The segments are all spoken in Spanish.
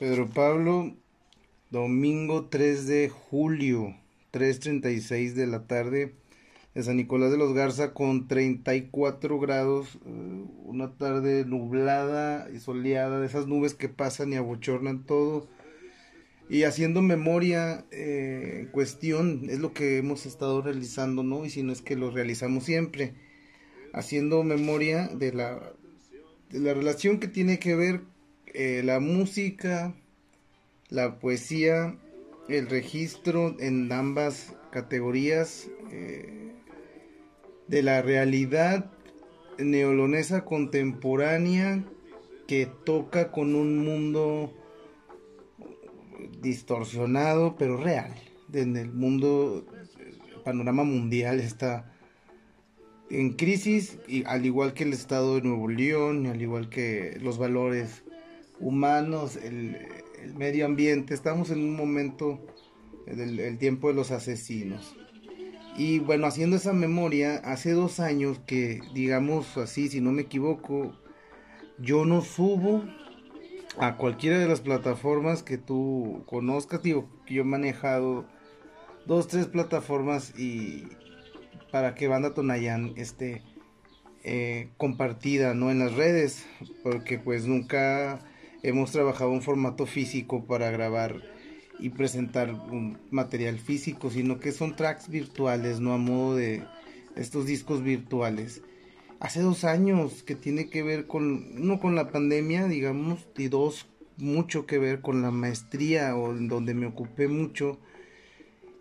Pedro Pablo, domingo 3 de julio, 3.36 de la tarde, de San Nicolás de los Garza con 34 grados, eh, una tarde nublada y soleada, de esas nubes que pasan y abochornan todo. Y haciendo memoria eh, cuestión, es lo que hemos estado realizando, ¿no? Y si no es que lo realizamos siempre, haciendo memoria de la, de la relación que tiene que ver eh, la música, la poesía, el registro en ambas categorías eh, de la realidad neolonesa contemporánea que toca con un mundo distorsionado pero real. En el mundo, el panorama mundial está en crisis, y al igual que el Estado de Nuevo León, al igual que los valores humanos, el, medio ambiente. Estamos en un momento del el tiempo de los asesinos. Y bueno, haciendo esa memoria, hace dos años que, digamos así, si no me equivoco, yo no subo a cualquiera de las plataformas que tú conozcas, digo, que yo he manejado dos, tres plataformas y para que Banda Tonayán esté eh, compartida, ¿no? En las redes, porque pues nunca hemos trabajado un formato físico para grabar y presentar un material físico, sino que son tracks virtuales, no a modo de estos discos virtuales. Hace dos años que tiene que ver con, uno con la pandemia, digamos, y dos, mucho que ver con la maestría, o en donde me ocupé mucho,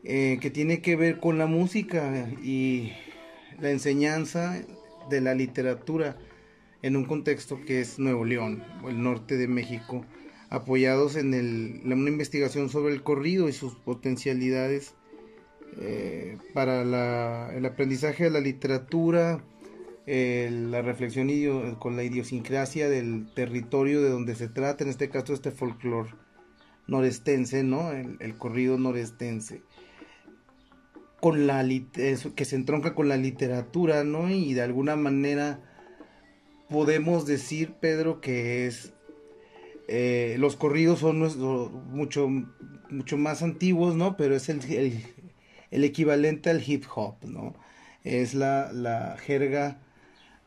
eh, que tiene que ver con la música y la enseñanza de la literatura en un contexto que es Nuevo León, el norte de México, apoyados en el, una investigación sobre el corrido y sus potencialidades eh, para el aprendizaje de la literatura, la reflexión con la idiosincrasia del territorio de donde se trata, en este caso este folclore norestense, ¿no? El, corrido norestense. Con la que se entronca con la literatura, ¿no? Y de alguna manera podemos decir, Pedro, que es eh, los corridos son mucho, mucho más antiguos, ¿no? Pero es el, el, equivalente al hip hop, ¿no? Es la, la jerga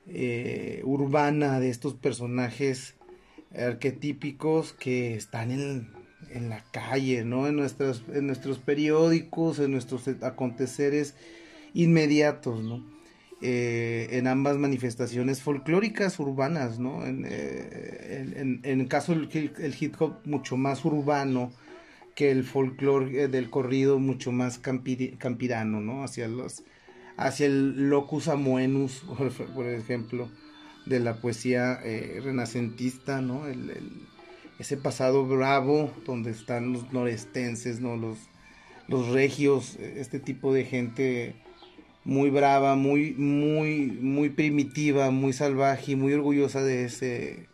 eh, urbana de estos personajes arquetípicos que están en, en la calle, ¿no? En, nuestros, en nuestros periódicos, en nuestros aconteceres inmediatos, ¿no? Eh, en ambas manifestaciones folclóricas urbanas, ¿no? En, eh, el caso del hip hop mucho más urbano que el folclore eh, del corrido mucho más campirano, ¿no? Hacia los hacia el locus amoenus, por, ejemplo, de la poesía renacentista, ¿no? ese pasado bravo donde están los norestenses, ¿no? Los, los regios, este tipo de gente muy brava, muy, muy, muy primitiva, muy salvaje y muy orgullosa de ese,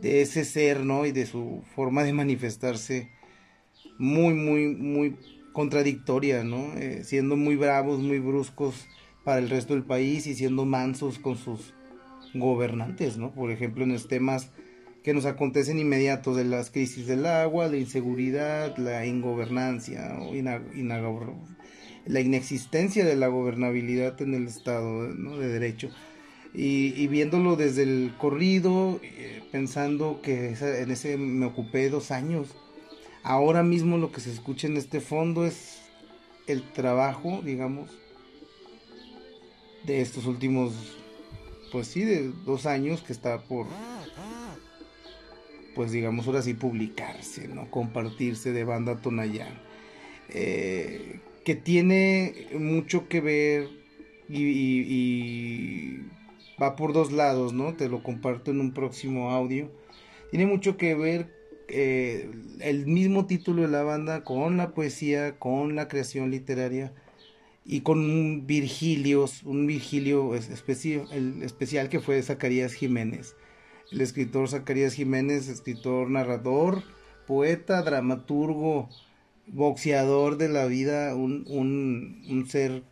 de ese ser, ¿no? Y de su forma de manifestarse muy, muy, muy contradictoria, ¿no? Eh, siendo muy bravos, muy bruscos para el resto del país y siendo mansos con sus gobernantes, ¿no? Por ejemplo, en los temas que nos acontecen inmediatos de las crisis del agua, la inseguridad, la ingobernancia o la inexistencia de la gobernabilidad en el Estado de Derecho. Y, viéndolo desde el corrido, eh, pensando que en ese me ocupé dos años. Ahora mismo lo que se escucha en este fondo es el trabajo, digamos, de estos últimos, pues sí, de dos años que está por, pues digamos, ahora sí publicarse, ¿no? Compartirse de banda Tonayán. Eh, que tiene mucho que ver y, va por dos lados, ¿no? Te lo comparto en un próximo audio. Tiene mucho que ver eh, el mismo título de la banda con la poesía, con la creación literaria y con un Virgilio, un Virgilio el especial que fue Zacarías Jiménez. El escritor Zacarías Jiménez, escritor, narrador, poeta, dramaturgo, boxeador de la vida, un, un, un ser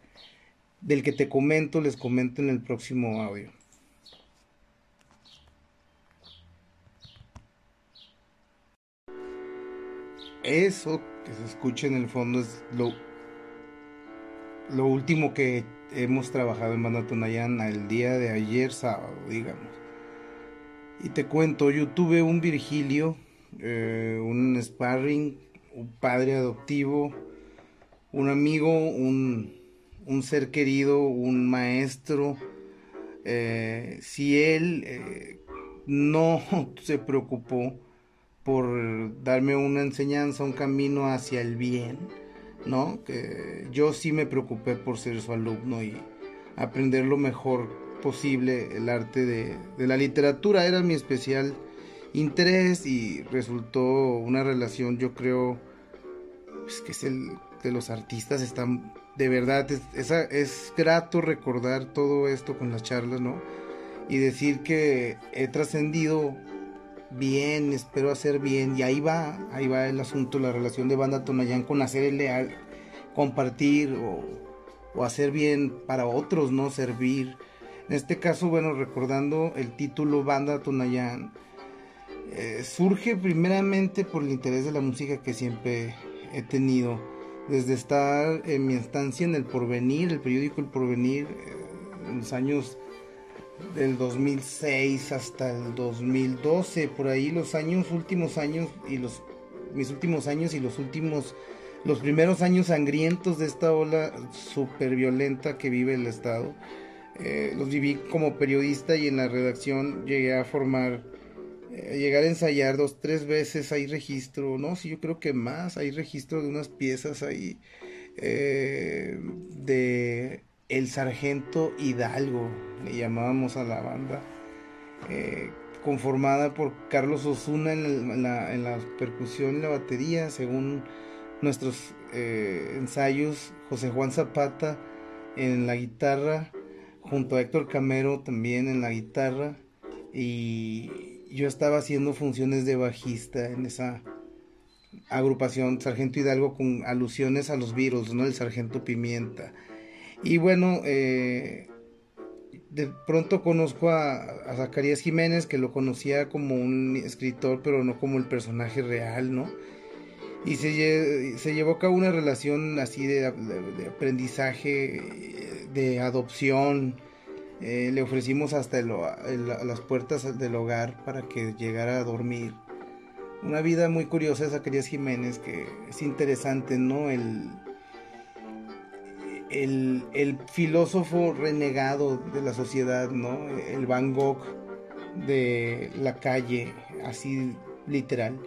del que te comento, les comento en el próximo audio. eso que se escucha en el fondo es lo, lo último que hemos trabajado en Banda Tonayana el día de ayer sábado, digamos. Y te cuento, yo tuve un Virgilio, eh, un sparring, un padre adoptivo, un amigo, un, un ser querido, un maestro. Eh, si él eh, no se preocupó por darme una enseñanza, un camino hacia el bien, ¿no? Yo sí me preocupé por ser su alumno y aprender lo mejor posible el arte de, la literatura. Era mi especial interés y resultó una relación, yo creo, pues, que es el de los artistas están de verdad es, es, grato recordar todo esto con las charlas, ¿no? Y decir que he trascendido bien, espero hacer bien, y ahí va, ahí va el asunto, la relación de banda Tonayán con hacer el leal, compartir o, o hacer bien para otros, ¿no? Servir. En este caso, bueno, recordando el título Banda Tonayán, eh, surge primeramente por el interés de la música que siempre he tenido. Desde estar en mi estancia en El Porvenir, el periódico El Porvenir, eh, en los años del 2006 hasta el 2012, por ahí los años, últimos años y los mis últimos años y los últimos los primeros años sangrientos de esta ola súper violenta que vive el Estado. Eh, los viví como periodista y en la redacción llegué a formar, eh, llegar a ensayar dos, tres veces, hay registro, no, sí, yo creo que más, hay registro de unas piezas ahí eh, de El Sargento Hidalgo, le llamábamos a la banda, conformada por Carlos Osuna en la, en la percusión y la batería, según nuestros eh, ensayos, José Juan Zapata en la guitarra, junto a Héctor Camero también en la guitarra, y yo estaba haciendo funciones de bajista en esa agrupación Sargento Hidalgo con alusiones a los virus, ¿no? El Sargento Pimienta. Y bueno, eh, de pronto conozco a, a, Zacarías Jiménez, que lo conocía como un escritor, pero no como el personaje real, ¿no? y se, se llevó a cabo una relación así de, aprendizaje, de adopción. Eh, le ofrecimos hasta las puertas del hogar para que llegara a dormir. Una vida muy curiosa de Zacarías Jiménez, que es interesante, ¿no? El, el, el, filósofo renegado de la sociedad, ¿no? El Van Gogh de la calle, así literal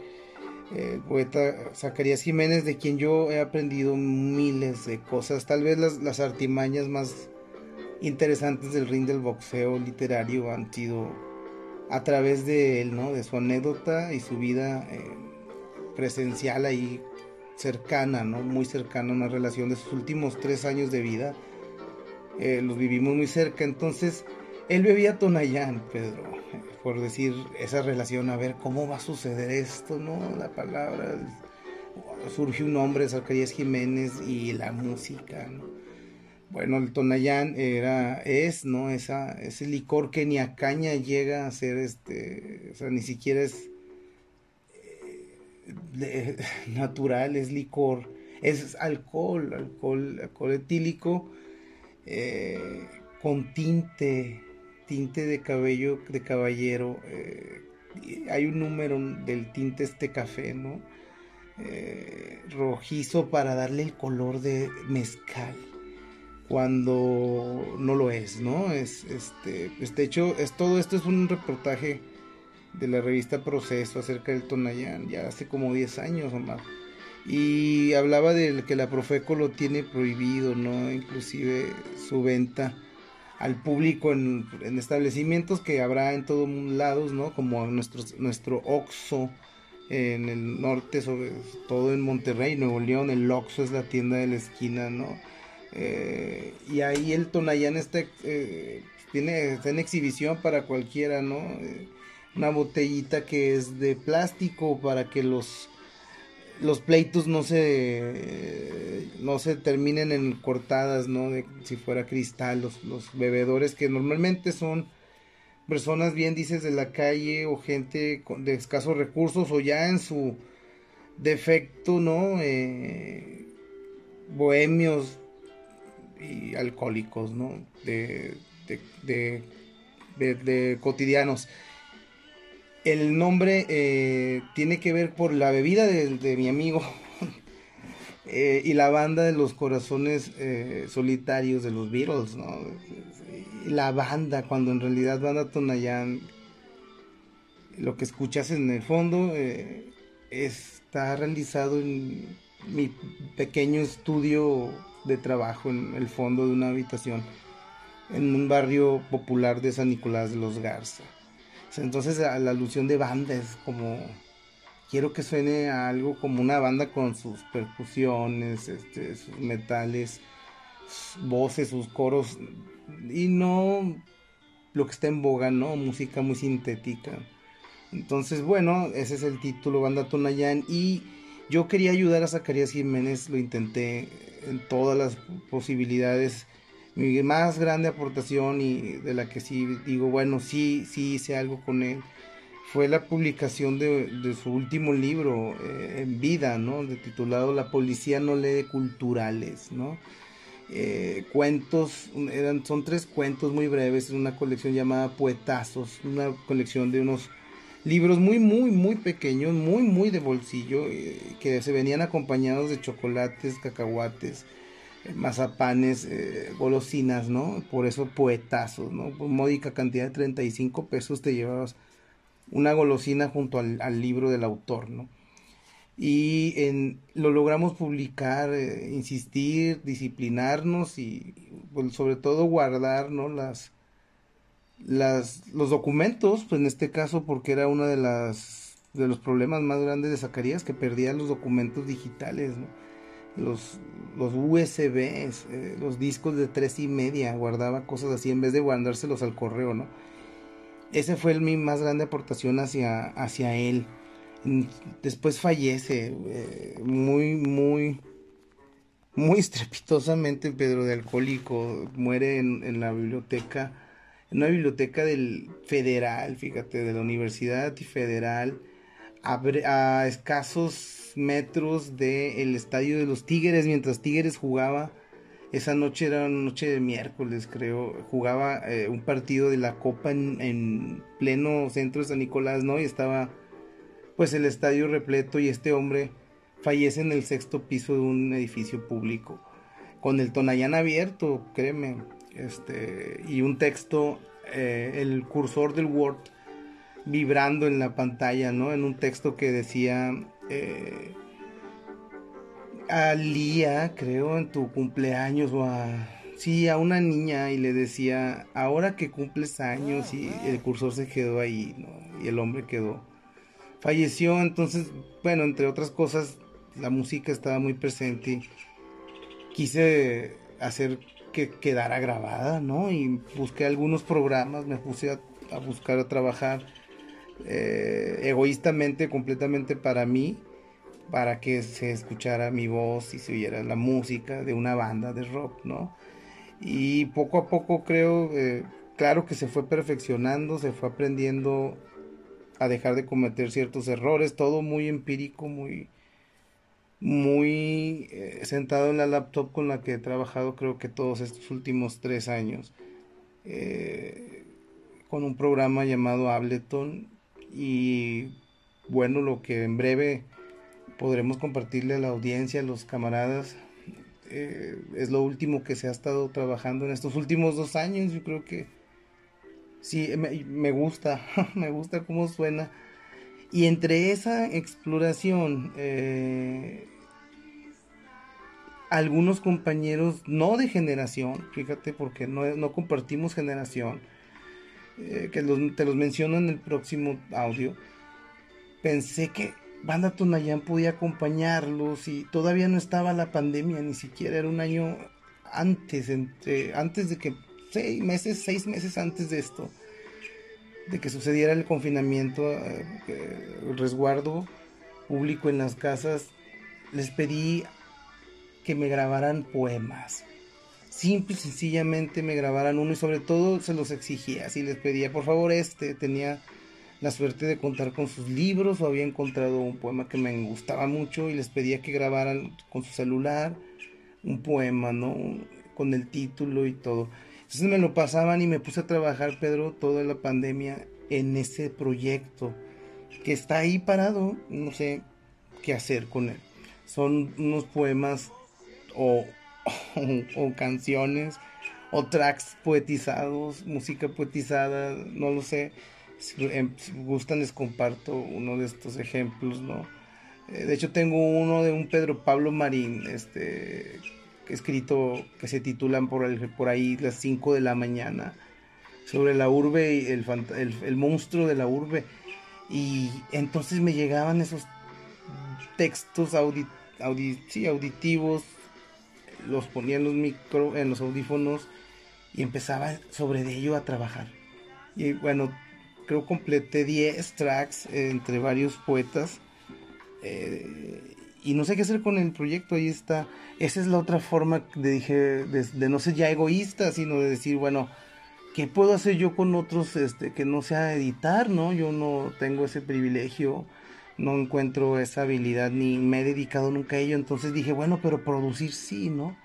el poeta Zacarías Jiménez, de quien yo he aprendido miles de cosas, tal vez las, artimañas más interesantes del ring del boxeo literario han sido a través de él, ¿no? De su anécdota y su vida eh, presencial ahí cercana, ¿no? Muy cercana, una relación de sus últimos tres años de vida. Eh, los vivimos muy cerca, entonces él bebía Tonayán, Pedro por decir esa relación, a ver cómo va a suceder esto, ¿no? La palabra, surge un hombre, Zacarías Jiménez y la música, ¿no? Bueno, el Tonayán era, es, ¿no? Esa, ese licor que ni a caña llega a ser, este, o sea, ni siquiera es eh, natural, es licor, es alcohol, alcohol, alcohol etílico eh, con tinte, tinte de cabello de caballero. Eh, hay un número del tinte este café, ¿no? Rojizo para darle el color de mezcal cuando no lo es, ¿no? Es este, de hecho, es todo esto es un reportaje de la revista Proceso acerca del Tonayán, ya hace como 10 años o más. Y hablaba de que la Profeco lo tiene prohibido, ¿no? Inclusive su venta al público en, establecimientos que habrá en todos lados, ¿no? Como nuestro, nuestro Oxxo en el norte, sobre todo en Monterrey, Nuevo León, el Oxxo es la tienda de la esquina, ¿no? Eh, y ahí el Tonayán está, eh, tiene, está en exhibición para cualquiera, ¿no? Eh, una botellita que es de plástico para que los los pleitos no se no se terminen en cortadas, ¿no? De, si fuera cristal, los, los bebedores que normalmente son personas bien dices de la calle o gente de escasos recursos o ya en su defecto, ¿no? Eh, bohemios y alcohólicos, ¿no? De, de, cotidianos. El nombre eh, tiene que ver por la bebida de, mi amigo eh, y la banda de los corazones solitarios de los Beatles, ¿no? La banda, cuando en realidad banda Tonayán, lo que escuchas en el fondo está realizado en mi pequeño estudio de trabajo en el fondo de una habitación en un barrio popular de San Nicolás de los Garza. Entonces la alusión de banda es como quiero que suene a algo como una banda con sus percusiones, este, sus metales, voces, sus coros y no lo que está en boga, ¿no? Música muy sintética. Entonces, bueno, ese es el título, Banda Tonayán. Y yo quería ayudar a Zacarías Jiménez, lo intenté en todas las posibilidades. Mi más grande aportación y de la que sí digo, bueno, sí, sí hice algo con él, fue la publicación de, su último libro eh, en vida, ¿no? De titulado La policía no lee culturales, ¿no? Eh, cuentos, eran, son tres cuentos muy breves en una colección llamada Poetazos, una colección de unos libros muy, muy, muy pequeños, muy, muy de bolsillo, eh, que se venían acompañados de chocolates, cacahuates, eh, mazapanes, eh, golosinas, ¿no? Por eso poetazos, ¿no? Por módica cantidad de 35 pesos te llevabas una golosina junto al, libro del autor, ¿no? Y en, lo logramos publicar, insistir, disciplinarnos y pues, sobre todo guardar, ¿no? Las, las, los documentos, pues en este caso porque era uno de los problemas más grandes de Zacarías que perdía los documentos digitales, los, USBs, eh, los discos de tres y media, guardaba cosas así en vez de guardárselos al correo, ¿no? Ese fue mi más grande aportación hacia, hacia él. Después fallece, eh, muy, muy, muy estrepitosamente Pedro de Alcohólico, muere en, en la biblioteca en una biblioteca del federal, fíjate, de la Universidad Federal, a, escasos metros del estadio de los Tigres, mientras Tigres jugaba, esa noche era una noche de miércoles, creo, jugaba eh, un partido de la Copa en, en, pleno centro de San Nicolás, ¿no? Y estaba pues el estadio repleto y este hombre fallece en el sexto piso de un edificio público, con el Tonayán abierto, créeme, este, y un texto, eh, el cursor del Word vibrando en la pantalla, ¿no? En un texto que decía, eh, a Lía, creo, en tu cumpleaños, o a, sí, a una niña, y le decía, ahora que cumples años, y el cursor se quedó ahí, ¿no? Y el hombre quedó. Falleció, entonces, bueno, entre otras cosas, la música estaba muy presente. Quise hacer que quedara grabada, ¿no? Y busqué algunos programas, me puse a, buscar a trabajar eh, egoístamente, completamente para mí, para que se escuchara mi voz y se oyera la música de una banda de rock, ¿no? Y poco a poco creo, eh, claro que se fue perfeccionando, se fue aprendiendo a dejar de cometer ciertos errores, todo muy empírico, muy muy eh, sentado en la laptop con la que he trabajado creo que todos estos últimos tres años eh, con un programa llamado Ableton. Y bueno lo que en breve podremos compartirle a la audiencia a los camaradas eh, es lo último que se ha estado trabajando en estos últimos dos años. Yo creo que sí me, me gusta me gusta cómo suena y entre esa exploración, eh, algunos compañeros, no de generación, fíjate, porque no, compartimos generación, eh, que te los menciono en el próximo audio, pensé que Banda Tonayán podía acompañarlos y todavía no estaba la pandemia, ni siquiera era un año antes, entre, antes de que, seis meses, seis meses antes de esto de que sucediera el confinamiento, eh, el resguardo público en las casas, les pedí que me grabaran poemas. Simple y sencillamente me grabaran uno y sobre todo se los exigía. Así les pedía, por favor, este tenía la suerte de contar con sus libros o había encontrado un poema que me gustaba mucho y les pedía que grabaran con su celular un poema, ¿no? Con el título y todo. Entonces me lo pasaban y me puse a trabajar, Pedro, toda la pandemia en ese proyecto que está ahí parado, no sé qué hacer con él. Son unos poemas o, o, canciones o tracks poetizados, música poetizada, no lo sé. Em, si, gustan les comparto uno de estos ejemplos, ¿no? Eh, de hecho tengo uno de un Pedro Pablo Marín, este, escrito que se titulan por, el, por ahí las 5 de la mañana, sobre la urbe y el, el, monstruo de la urbe. Y entonces me llegaban esos textos auditivos, los ponía en los micro, en los audífonos y empezaba sobre ello a trabajar. Y bueno, creo completé 10 tracks entre varios poetas. Eh, y no sé qué hacer con el proyecto, ahí está. Esa es la otra forma de, dije, de, no ser ya egoísta, sino de decir, bueno, ¿qué puedo hacer yo con otros este, que no sea editar, no? Yo no tengo ese privilegio, no encuentro esa habilidad, ni me he dedicado nunca a ello. Entonces dije, bueno, pero producir sí, ¿no?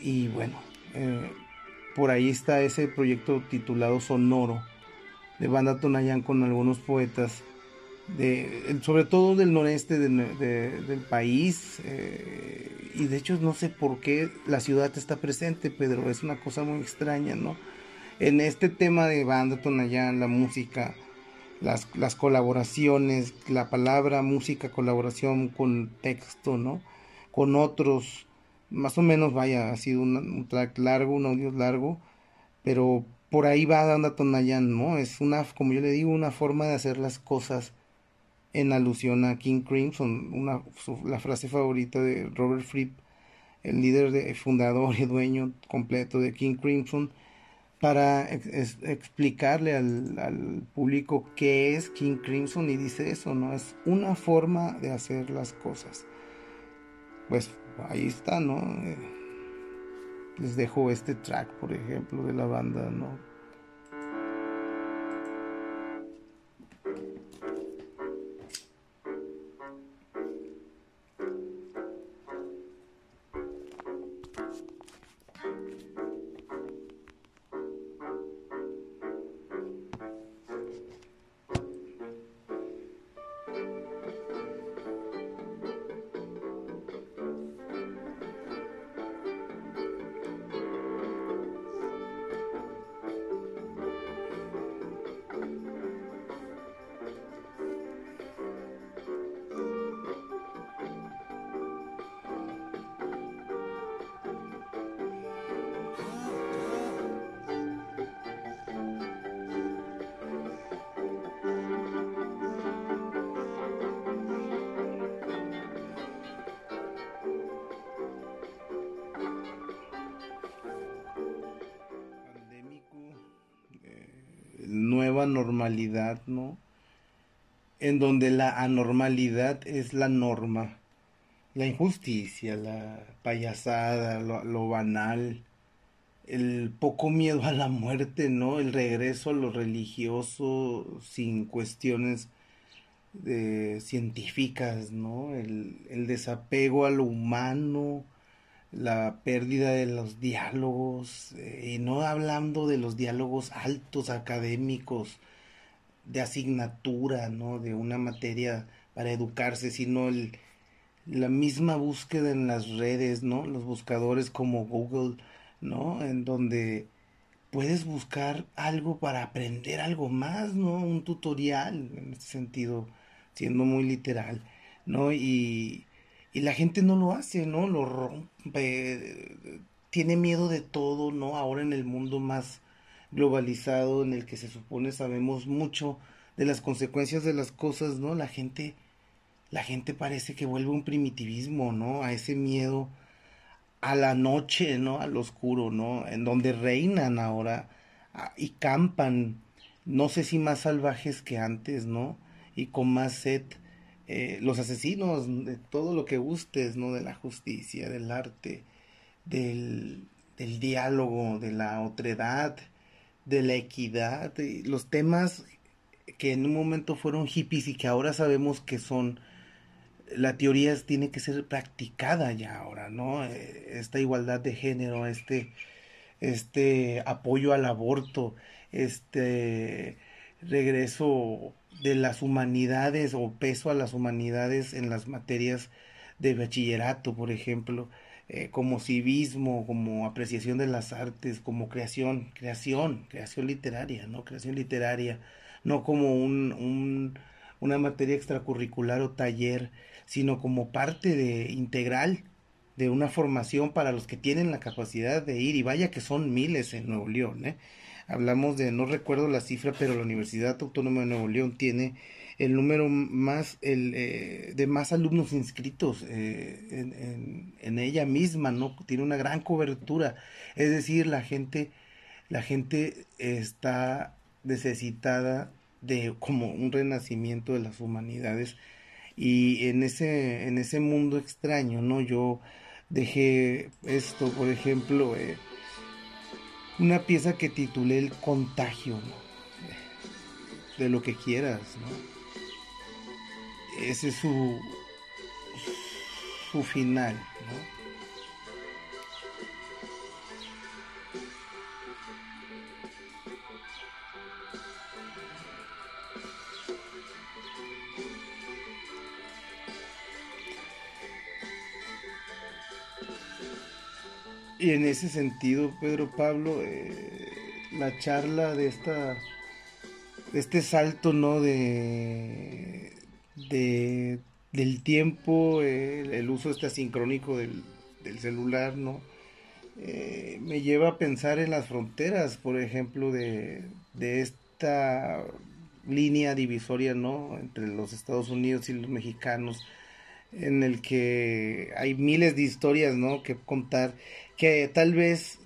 Y bueno, eh, por ahí está ese proyecto titulado Sonoro de Banda Tonayán con algunos poetas, de, sobre todo del noreste del país. Eh, y de hecho no sé por qué la ciudad está presente, Pedro, es una cosa muy extraña, ¿no? En este tema de Banda Tonayán, la música, las, colaboraciones, la palabra música, colaboración con texto, ¿no? Con otros, más o menos, vaya, ha sido un track largo, un audio largo, pero por ahí va dando Tonayán, ¿no? Es una, como yo le digo, una forma de hacer las cosas en alusión a King Crimson, una, la frase favorita de Robert Fripp, el líder de, fundador y dueño completo de King Crimson, para explicarle al, al, público qué es King Crimson y dice eso, ¿no? Es una forma de hacer las cosas. Pues ahí está, ¿no? Eh, les dejo este track, por ejemplo, de la banda, ¿no? ¿No? En donde la anormalidad es la norma, la injusticia, la payasada, lo, banal, el poco miedo a la muerte, ¿no? El regreso a lo religioso sin cuestiones de, científicas, ¿no? El, el desapego a lo humano, la pérdida de los diálogos, eh, y no hablando de los diálogos altos académicos de asignatura, ¿no? De una materia para educarse, sino el, la misma búsqueda en las redes, ¿no? Los buscadores como Google, ¿no? En donde puedes buscar algo para aprender algo más, ¿no? Un tutorial, en este sentido, siendo muy literal, ¿no? Y, y la gente no lo hace, ¿no? Lo rompe, tiene miedo de todo, ¿no? Ahora en el mundo más globalizado en el que se supone sabemos mucho de las consecuencias de las cosas, ¿no? La gente la gente parece que vuelve un primitivismo, ¿no? A ese miedo a la noche, ¿no? Al oscuro, ¿no? En donde reinan ahora y campan, no sé si más salvajes que antes, ¿no? Y con más sed eh, los asesinos, de todo lo que gustes, ¿no? De la justicia, del arte, del, del diálogo, de la otredad, de la equidad, de los temas que en un momento fueron hippies y que ahora sabemos que son la teoría tiene que ser practicada ya ahora, ¿no? Eh, esta igualdad de género, este, este apoyo al aborto, este regreso de las humanidades o peso a las humanidades en las materias de bachillerato, por ejemplo, eh, como civismo, como apreciación de las artes, como creación, creación, creación literaria, ¿no? Creación literaria, no como un, un, una materia extracurricular o taller sino como parte de integral de una formación para los que tienen la capacidad de ir y vaya que son miles en Nuevo León, ¿eh? Hablamos de, no recuerdo la cifra, pero la Universidad Autónoma de Nuevo León tiene el número más el, eh, de más alumnos inscritos eh, en, en, ella misma, ¿no? Tiene una gran cobertura. Es decir, la gente, la gente está necesitada de como un renacimiento de las humanidades y en ese, en ese mundo extraño, ¿no? Yo dejé esto, por ejemplo, eh, una pieza que titulé El contagio, De lo que quieras, ¿no? Ese es su, su final, ¿no? Y en ese sentido, Pedro Pablo, eh, la charla de esta de este salto, ¿no? De, de del tiempo, el uso este asincrónico del, del celular, ¿no? Eh, me lleva a pensar en las fronteras, por ejemplo, de, de esta línea divisoria, ¿no? Entre los Estados Unidos y los mexicanos, en el que hay miles de historias, ¿no? Que contar que tal vez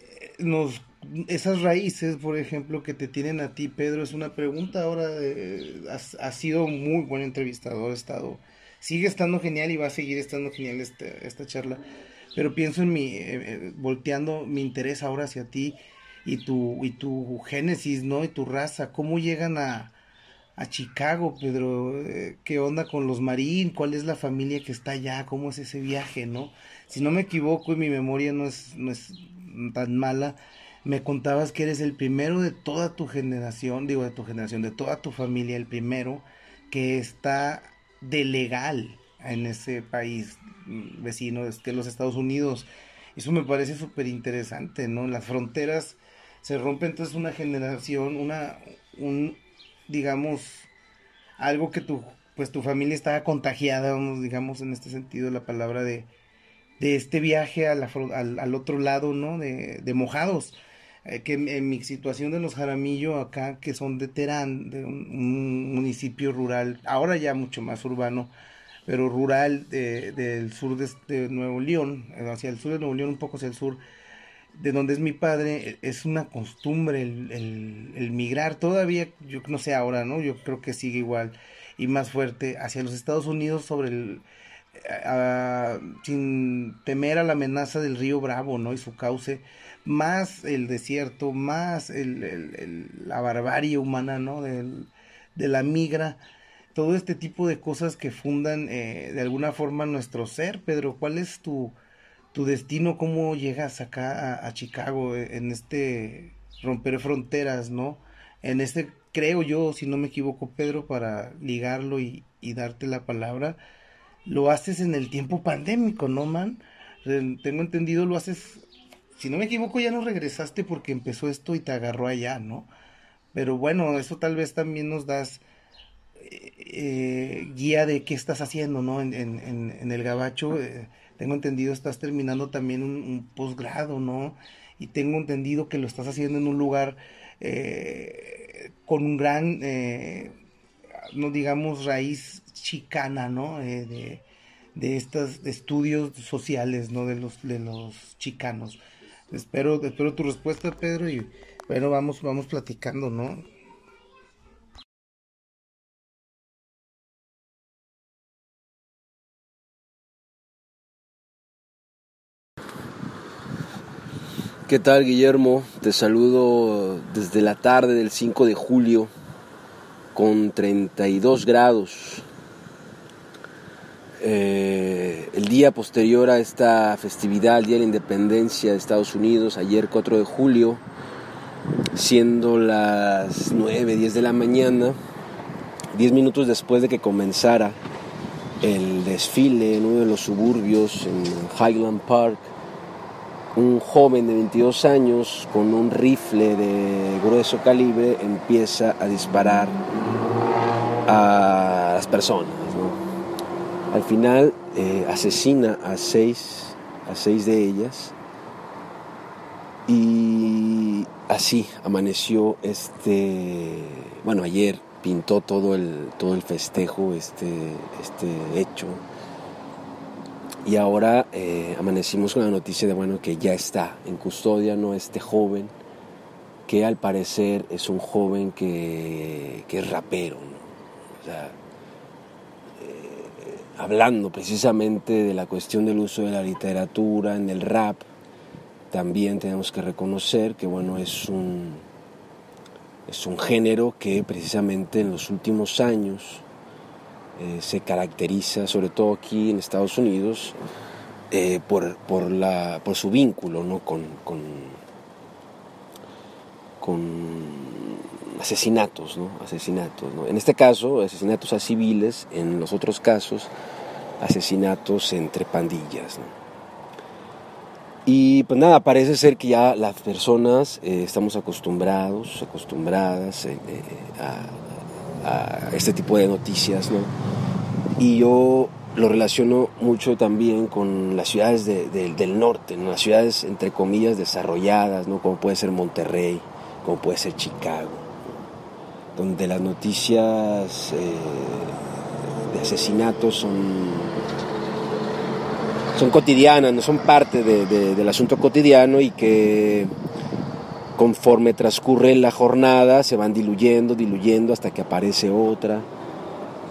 eh, nos esas raíces, por ejemplo, que te tienen a ti, Pedro, es una pregunta ahora. De, has, sido muy buen entrevistador, estado, sigue estando genial y va a seguir estando genial este, esta charla. Pero pienso en mi, eh, eh, volteando mi interés ahora hacia ti y tu, y tu génesis, ¿no? Y tu raza, ¿cómo llegan a, a Chicago, Pedro? ¿Qué onda con los Marín? ¿Cuál es la familia que está allá? ¿Cómo es ese viaje, no? si no me equivoco y mi memoria no es, no es tan mala, me contabas que eres el primero de toda tu generación, digo de tu generación, de toda tu familia, el primero que está de legal en ese país mm, vecino de los Estados Unidos. Eso me parece súper interesante, ¿no? Las fronteras se rompen, entonces una generación, una, un, digamos, algo que tu, pues tu familia estaba contagiada, digamos, en este sentido, la palabra de, de este viaje al, al, otro lado, ¿no? De, de mojados. Eh, que en, mi situación de los Jaramillo acá, que son de Terán, de un, municipio rural, ahora ya mucho más urbano, pero rural del sur de, Nuevo León, eh, hacia el sur de Nuevo León, un poco hacia el sur, de donde es mi padre, e, es una costumbre el, migrar, todavía, yo no sé ahora, ¿no? Yo creo que sigue igual y más fuerte hacia los Estados Unidos sobre el, sin temer a la amenaza del río Bravo, ¿no? Y su cauce, más el desierto, más el, la barbarie humana, ¿no? De la migra, todo este tipo de cosas que fundan eh, de alguna forma nuestro ser. Pedro, ¿cuál es tu, tu destino? ¿Cómo llegas acá a, Chicago eh, en este romper fronteras, ¿no? En este, creo yo, si no me equivoco, Pedro, para ligarlo y darte la palabra, lo haces en el tiempo pandémico, ¿no, man? Tengo entendido, lo haces, si no me equivoco, ya no regresaste porque empezó esto y te agarró allá, ¿no? Pero bueno, eso tal vez también nos das eh, guía de qué estás haciendo, ¿no? En, el gabacho, eh, tengo entendido, estás terminando también un, posgrado, ¿no? Y tengo entendido que lo estás haciendo en un lugar eh, con un gran, no digamos, raíz chicana, ¿no? Eh, de, de estos estudios sociales, ¿no? De los, de los chicanos. Espero, espero tu respuesta, Pedro, y bueno, vamos, vamos platicando, ¿no? ¿Qué tal, Guillermo? Te saludo desde la tarde del 5 de julio con 32 grados. Eh, el día posterior a esta festividad, el Día de la Independencia de Estados Unidos, ayer 4 de julio, siendo las 9, 10 de la mañana, 10 minutos después de que comenzara el desfile en uno de los suburbios en Highland Park, un joven de 22 años con un rifle de grueso calibre empieza a disparar a las personas. Al final eh, asesina a seis, a seis de ellas y así amaneció este, bueno, ayer pintó todo el, todo el festejo, este, este hecho. Y ahora eh, amanecimos con la noticia de bueno que ya está en custodia, ¿no? Este joven, que al parecer es un joven que, que es rapero, ¿no? Hablando precisamente de la cuestión del uso de la literatura en el rap, también tenemos que reconocer que bueno, es un, es un género que precisamente en los últimos años eh, se caracteriza, sobre todo aquí en Estados Unidos, eh, por, por, la, por su vínculo ¿no? con, con, con asesinatos, ¿no? asesinatos ¿no? en este caso asesinatos a civiles, en los otros casos asesinatos entre pandillas. Y pues nada, parece ser que ya las personas eh, estamos acostumbrados, acostumbradas eh, eh, a, este tipo de noticias, ¿no? Y yo lo relaciono mucho también con las ciudades del norte, ¿no? las ciudades entre comillas desarrolladas, ¿no? como puede ser Monterrey, como puede ser Chicago, donde las noticias de asesinatos son son cotidianas, no son parte del asunto cotidiano y que conforme transcurre la jornada se van diluyendo, diluyendo hasta que aparece otra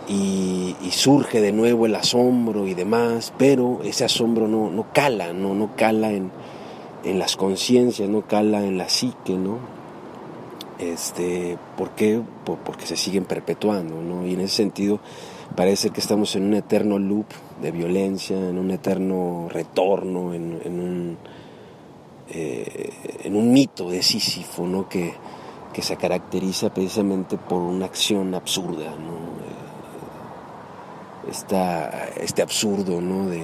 y, surge de nuevo el asombro y demás, pero ese asombro no, no cala, no, no cala en, las conciencias, no cala en la psique, ¿no? Este, ¿Por qué? porque se siguen perpetuando, ¿no? Y en ese sentido parece que estamos en un eterno loop de violencia, en un eterno retorno, en, un, eh, en un mito de Sísifo, ¿no? que, que se caracteriza precisamente por una acción absurda, ¿no? Eh, este absurdo ¿no? de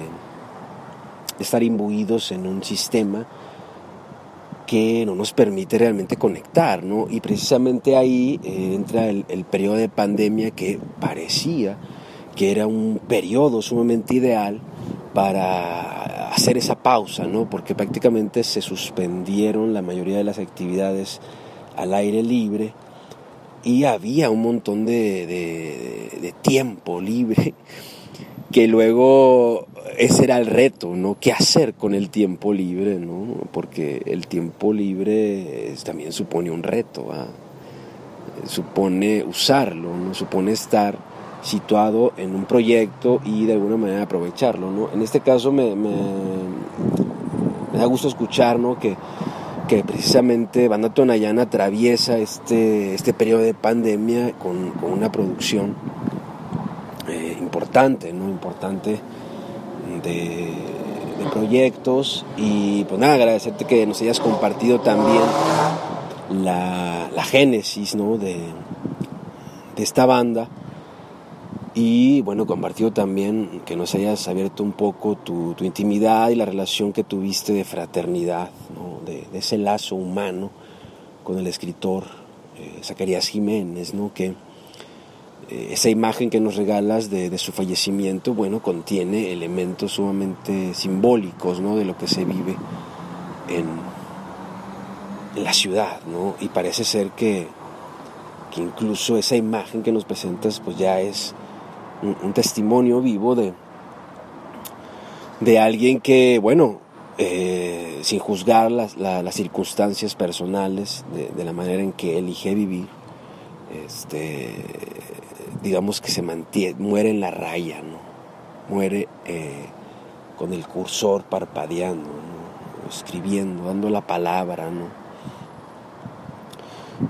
estar imbuidos en un sistema que no nos permite realmente conectar, ¿no? Y precisamente ahí eh, entra el, el, periodo de pandemia que parecía que era un periodo sumamente ideal para hacer esa pausa, ¿no? porque prácticamente se suspendieron la mayoría de las actividades al aire libre y había un montón de, tiempo libre que luego ese era el reto, ¿no? ¿Qué hacer con el tiempo libre, ¿no? Porque el tiempo libre también supone un reto, supone usarlo, ¿no? Supone estar situado en un proyecto y de alguna manera aprovecharlo. ¿no? En este caso me, da gusto escuchar ¿no? que, que precisamente Banda Tonayana atraviesa este, este periodo de pandemia con, una producción eh, importante, ¿no? importante de, proyectos y pues nada, agradecerte que nos hayas compartido también la, la génesis ¿no? de, de esta banda y bueno, compartió también que nos hayas abierto un poco tu, intimidad y la relación que tuviste de fraternidad, de, ese lazo humano con el escritor eh, Zacarías Jiménez, ¿no? que esa imagen que nos regalas de, su fallecimiento, bueno, contiene elementos sumamente simbólicos ¿no? de lo que se vive en, en la ciudad, ¿no? y parece ser que, que incluso esa imagen que nos presentas pues ya es un, testimonio vivo de, de alguien que, bueno, eh, sin juzgar las, las, circunstancias personales de, la manera en que elige vivir, este, digamos que se mantiene, muere en la raya, ¿no? muere eh, con el cursor parpadeando, escribiendo, dando la palabra, ¿no?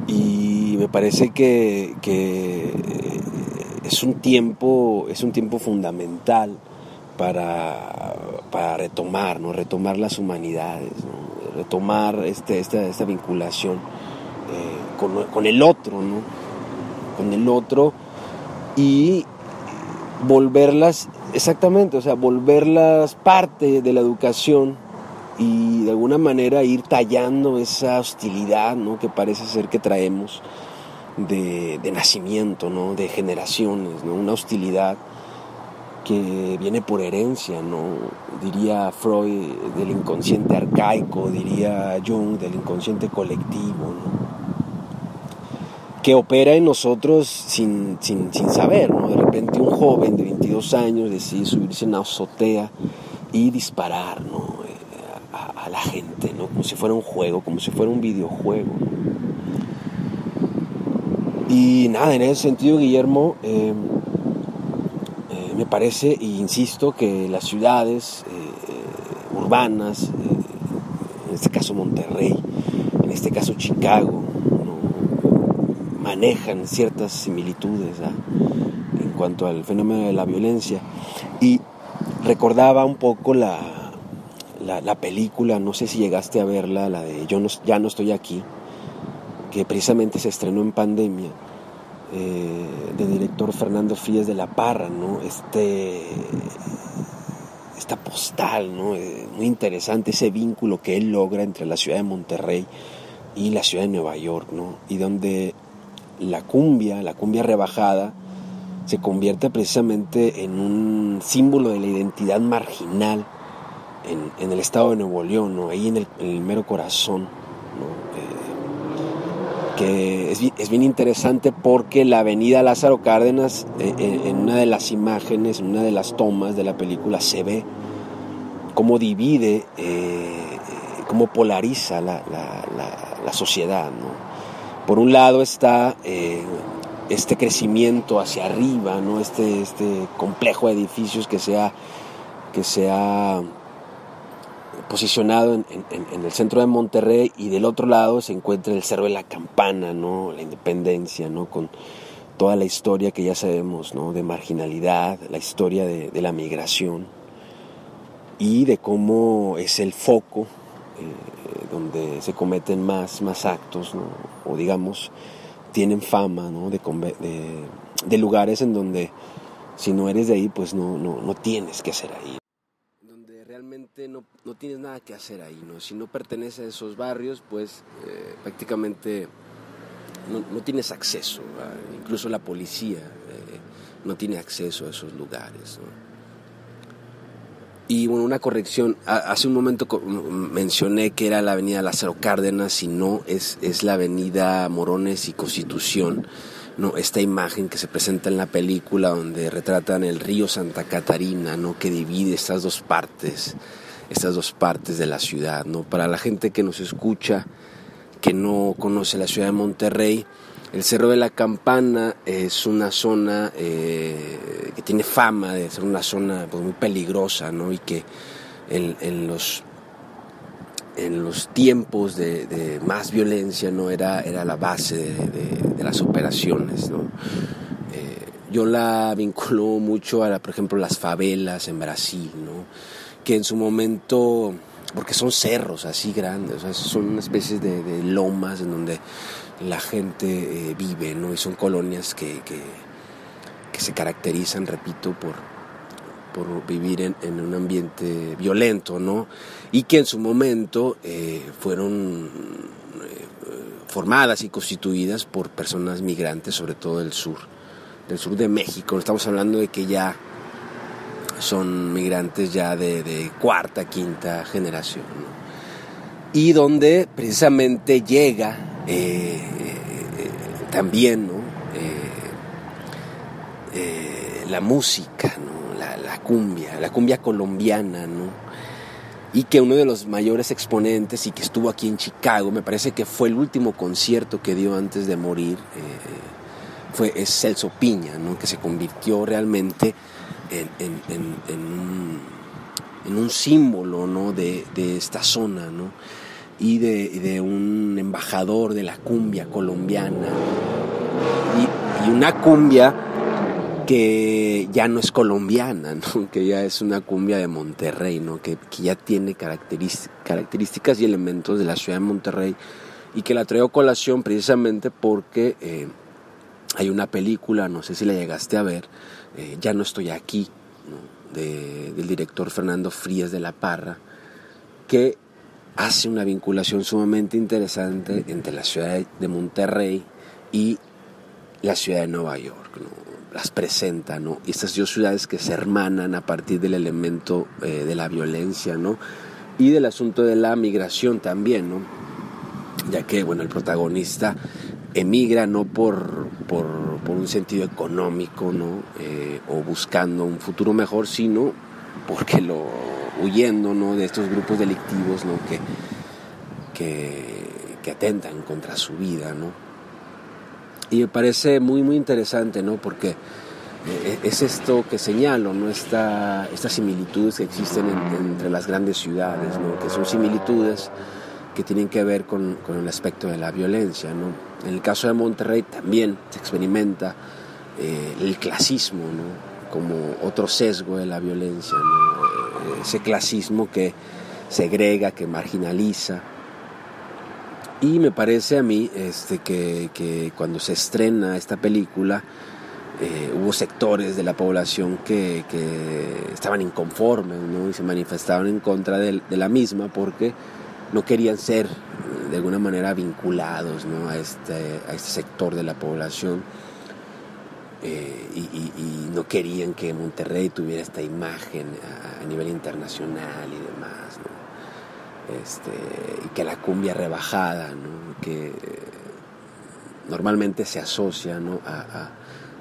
Y me parece que, es un tiempo, es un tiempo fundamental para, para retomar, retomar las humanidades, retomar este, esta, esta vinculación eh, con, con, el otro, ¿no? con el otro y volverlas, exactamente, o sea, volverlas parte de la educación y de alguna manera ir tallando esa hostilidad ¿no? que parece ser que traemos de, nacimiento, ¿no? de generaciones, ¿no? una hostilidad que viene por herencia, ¿no? diría Freud del inconsciente arcaico, diría Jung del inconsciente colectivo, que opera en nosotros sin, sin, sin saber. ¿no? De repente un joven de 22 años decide subirse en una azotea y disparar, ¿no? a, la gente, ¿no? Como si fuera un juego, como si fuera un videojuego. Y nada, en ese sentido, Guillermo, eh, eh, me parece, e insisto, que las ciudades eh, urbanas, en este caso Monterrey, en este caso Chicago, manejan ciertas similitudes ¿ah? en cuanto al fenómeno de la violencia. Y recordaba un poco la, la, película, no sé si llegaste a verla, la de Yo no, ya no estoy aquí, que precisamente se estrenó en pandemia, eh, de director Fernando Frías de la Parra, ¿no? Este, esta postal, ¿no? Eh, muy interesante ese vínculo que él logra entre la ciudad de Monterrey y la ciudad de Nueva York, ¿no? Y donde la cumbia, la cumbia rebajada, se convierte precisamente en un símbolo de la identidad marginal en, el estado de Nuevo León, ¿no? ahí en el, mero corazón. Eh, que es, bien interesante porque la avenida Lázaro Cárdenas, eh, eh, en una de las imágenes, en una de las tomas de la película, se ve cómo divide, cómo polariza la, sociedad. Por un lado está este crecimiento hacia arriba, ¿no? este, este complejo de edificios que se que se ha posicionado en, el centro de Monterrey y del otro lado se encuentra el Cerro de la Campana, ¿no? la Independencia, ¿no? con toda la historia que ya sabemos ¿no? de marginalidad, la historia de, la migración y de cómo es el foco eh, donde se cometen más, más actos, ¿no? o digamos, tienen fama de, lugares en donde si no eres de ahí, pues no, no, no tienes que ser ahí realmente no, no, tienes nada que hacer ahí, ¿no? Si no perteneces a esos barrios, pues eh, prácticamente no, no, tienes acceso, incluso la policía eh, no tiene acceso a esos lugares, Y bueno, una corrección, hace un momento mencioné que era la avenida Lázaro Cárdenas y no, es, es la avenida Morones y Constitución. No esta imagen que se presenta en la película donde retratan el río Santa Catarina no que divide estas dos partes estas dos partes de la ciudad no para la gente que nos escucha que no conoce la ciudad de Monterrey el Cerro de la Campana es una zona eh, tiene fama de ser una zona pues, muy peligrosa ¿no? y que en los en los tiempos de, más violencia no era, era la base de, las operaciones. ¿no? Eh, yo la vinculo mucho a, por ejemplo, las favelas en Brasil, ¿no? que en su momento, porque son cerros así grandes, son una especie de, lomas en donde la gente eh, vive, ¿no? y son colonias que, que, que se caracterizan, repito, por, por vivir en, un ambiente violento, ¿no? Y que en su momento eh, fueron eh, formadas y constituidas por personas migrantes, sobre todo del sur, del sur de México. Estamos hablando de que ya son migrantes ya de, cuarta, quinta generación, Y donde precisamente llega eh, también, ¿no? La música, la, cumbia, la cumbia colombiana. Y que uno de los mayores exponentes y que estuvo aquí en Chicago, me parece que fue el último concierto que dio antes de morir, eh, fue es Celso Piña. Que se convirtió realmente en, un, símbolo. De, esta zona, y de, un embajador de la cumbia colombiana. Y, una cumbia que ya no es colombiana, que ya es una cumbia de Monterrey, ¿no? que, ya tiene características y elementos de la ciudad de Monterrey y que la traigo colación precisamente porque eh, hay una película, no sé si la llegaste a ver, eh, Ya no estoy aquí, del director Fernando Frías de la Parra, que hace una vinculación sumamente interesante entre la ciudad de Monterrey y la ciudad de Nueva York. Las presenta, ¿no? Y estas dos ciudades que se hermanan a partir del elemento eh, de la violencia, ¿no? Y del asunto de la migración también, ¿no? Ya que, bueno, el protagonista emigra no por, por, un sentido económico, ¿no? Eh, o buscando un futuro mejor, sino porque lo huyendo ¿no? de estos grupos delictivos ¿no? que, que, atentan contra su vida. ¿no? Y me parece muy, muy interesante, ¿no? porque eh, es esto que señalo, ¿no? Esta, estas similitudes que existen entre las grandes ciudades, ¿no? que son similitudes que tienen que ver con, con, el aspecto de la violencia. ¿no? En el caso de Monterrey también se experimenta eh, el clasismo ¿no? como otro sesgo de la violencia. ¿no? ese clasismo que segrega, que marginaliza. Y me parece a mí este, que, cuando se estrena esta película, eh, hubo sectores de la población que, estaban inconformes y se manifestaban en contra de, la misma porque no querían ser de alguna manera vinculados a, este, a este sector de la población eh, y, no querían que Monterrey tuviera esta imagen a, nivel internacional y demás, este, y que la cumbia rebajada, que normalmente se asocia a,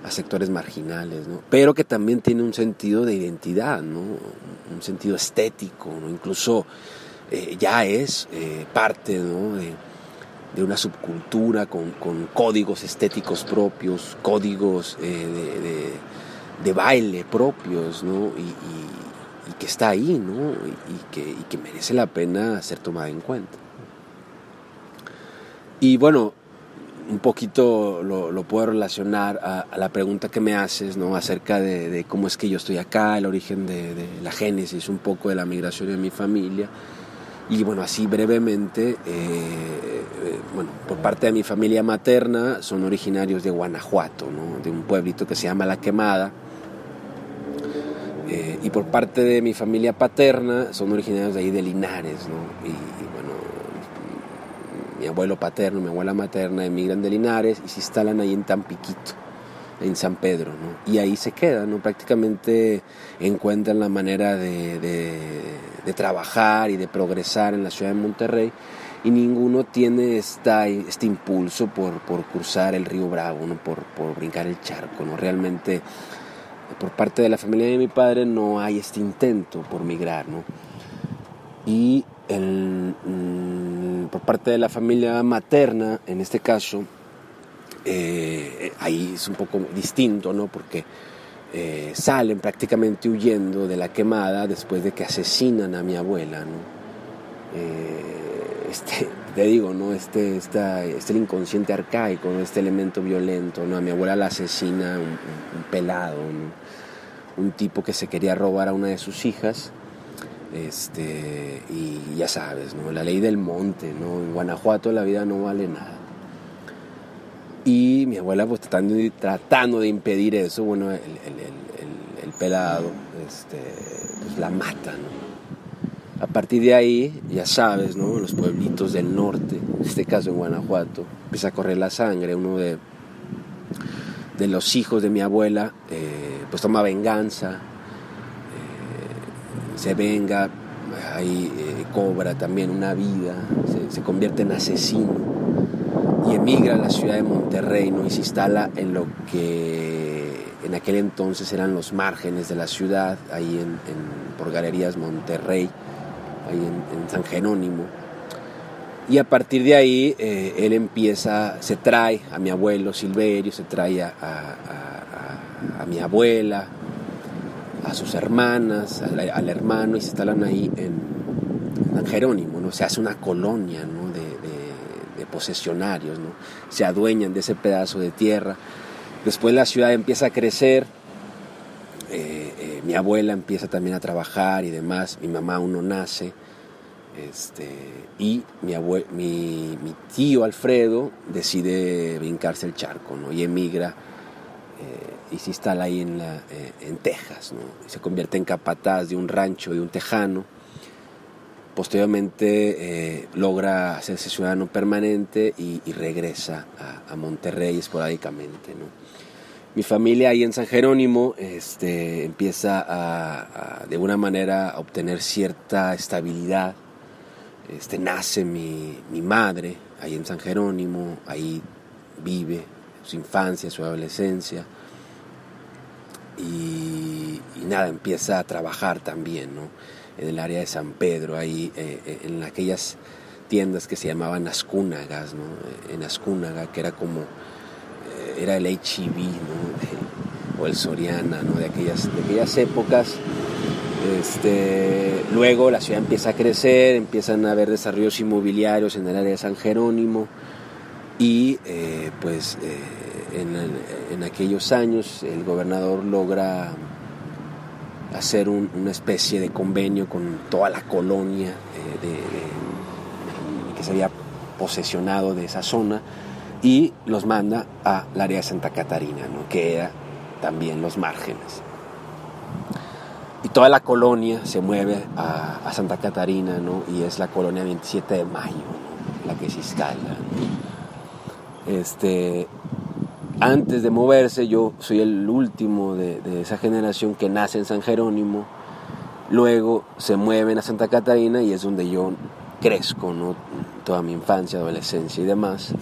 sectores marginales, pero que también tiene un sentido de identidad, un sentido estético, incluso eh, ya es eh, parte de una subcultura con, códigos estéticos propios, códigos eh, de, baile propios. Y, que está ahí, ¿no? Y, que, merece la pena ser tomada en cuenta. Y bueno, un poquito lo, puedo relacionar a, la pregunta que me haces, ¿no? Acerca de, cómo es que yo estoy acá, el origen de, la génesis, un poco de la migración de mi familia. Y bueno, así brevemente, eh, eh, bueno, por parte de mi familia materna son originarios de Guanajuato, ¿no? de un pueblito que se llama La Quemada. Eh, y por parte de mi familia paterna son originarios de ahí de Linares, ¿no? Y, bueno, mi abuelo paterno, mi abuela materna emigran de Linares y se instalan ahí en Tampiquito en San Pedro, ¿no? Y ahí se quedan, ¿no? Prácticamente encuentran la manera de, de, trabajar y de progresar en la ciudad de Monterrey y ninguno tiene esta, este impulso por, por cruzar el río Bravo, ¿no? Por, por, brincar el charco, ¿no? Realmente por parte de la familia de mi padre no hay este intento por migrar, ¿no? Y mm, por parte de la familia materna, en este caso, eh, ahí es un poco distinto, ¿no? Porque eh, salen prácticamente huyendo de la quemada después de que asesinan a mi abuela, ¿no? Eh, este, te digo, ¿no? Este, este el inconsciente arcaico. Este elemento violento, ¿no? A mi abuela la asesina un, pelado, Un tipo que se quería robar a una de sus hijas, este, y ya sabes, ¿no? La ley del monte, ¿no? En Guanajuato la vida no vale nada. Y mi abuela pues tratando, tratando de impedir eso, bueno, el, pelado este, pues la mata, ¿no? A partir de ahí, ya sabes, ¿no? Los pueblitos del norte, en este caso en Guanajuato, empieza a correr la sangre, uno de, de los hijos de mi abuela, eh, pues toma venganza, eh, se venga, ahí eh, cobra también una vida, se, convierte en asesino y emigra a la ciudad de Monterrey ¿no? y se instala en lo que en aquel entonces eran los márgenes de la ciudad, ahí en, por Galerías Monterrey, ahí en, San Jerónimo. Y a partir de ahí eh, él empieza, se trae a mi abuelo Silverio, se trae a, mi abuela, a sus hermanas, al, hermano y se instalan ahí en, San Jerónimo, ¿no? Se hace una colonia, ¿no? De, posesionarios, ¿no? Se adueñan de ese pedazo de tierra. Después la ciudad empieza a crecer, eh, mi abuela empieza también a trabajar y demás, mi mamá aún no nace, este, y mi, tío Alfredo decide brincarse el charco ¿no? y emigra eh, y se instala ahí en, en Texas, ¿no? se convierte en capataz de un rancho, de un tejano. Posteriormente logra hacerse ciudadano permanente y, regresa a, a, Monterrey esporádicamente. ¿no? Mi familia ahí en San Jerónimo este, empieza a, de alguna manera a obtener cierta estabilidad. Este, nace mi, madre ahí en San Jerónimo, ahí vive su infancia, su adolescencia. Y, nada, empieza a trabajar también en el área de San Pedro, ahí eh, eh, en aquellas tiendas que se llamaban Ascúnagas, ¿no? en Ascúnaga, que era como era el HIV o el Soriana ¿no? de, aquellas, de aquellas épocas. Este, luego la ciudad empieza a crecer, empiezan a haber desarrollos inmobiliarios en el área de San Jerónimo y eh, pues eh, en, aquellos años el gobernador logra hacer una especie de convenio con toda la colonia eh, que se había posesionado de esa zona y los manda a la área de Santa Catarina, ¿no? que era también los márgenes. Y toda la colonia se mueve a, Santa Catarina, ¿no? y es la colonia 27 de mayo, la que se instala. Este, antes de moverse, yo soy el último de, de, esa generación que nace en San Jerónimo, luego se mueven a Santa Catarina y es donde yo crezco, ¿no? toda mi infancia, adolescencia y demás.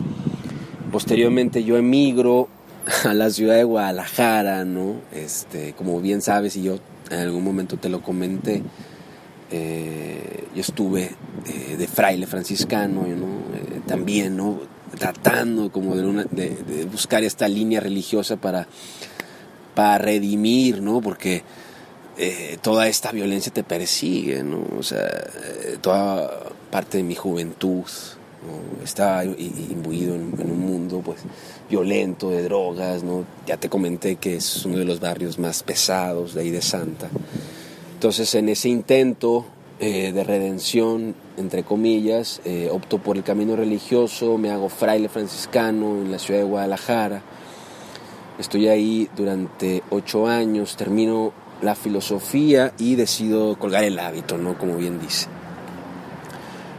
Posteriormente yo emigro a la ciudad de Guadalajara, ¿no? Este, como bien sabes y yo en algún momento te lo comenté, eh, yo estuve eh, de fraile franciscano, ¿no? Eh, también, ¿no? Tratando como de, buscar esta línea religiosa para, para redimir, ¿no? Porque toda esta violencia te persigue, ¿no? O sea, toda parte de mi juventud, estaba imbuido en, un mundo pues violento de drogas, ¿no? Ya te comenté que es uno de los barrios más pesados de ahí de Santa. Entonces en ese intento eh, de redención, entre comillas, eh, opto por el camino religioso, me hago fraile franciscano en la ciudad de Guadalajara. Estoy ahí durante ocho años, termino la filosofía y decido colgar el hábito, ¿no? Como bien dice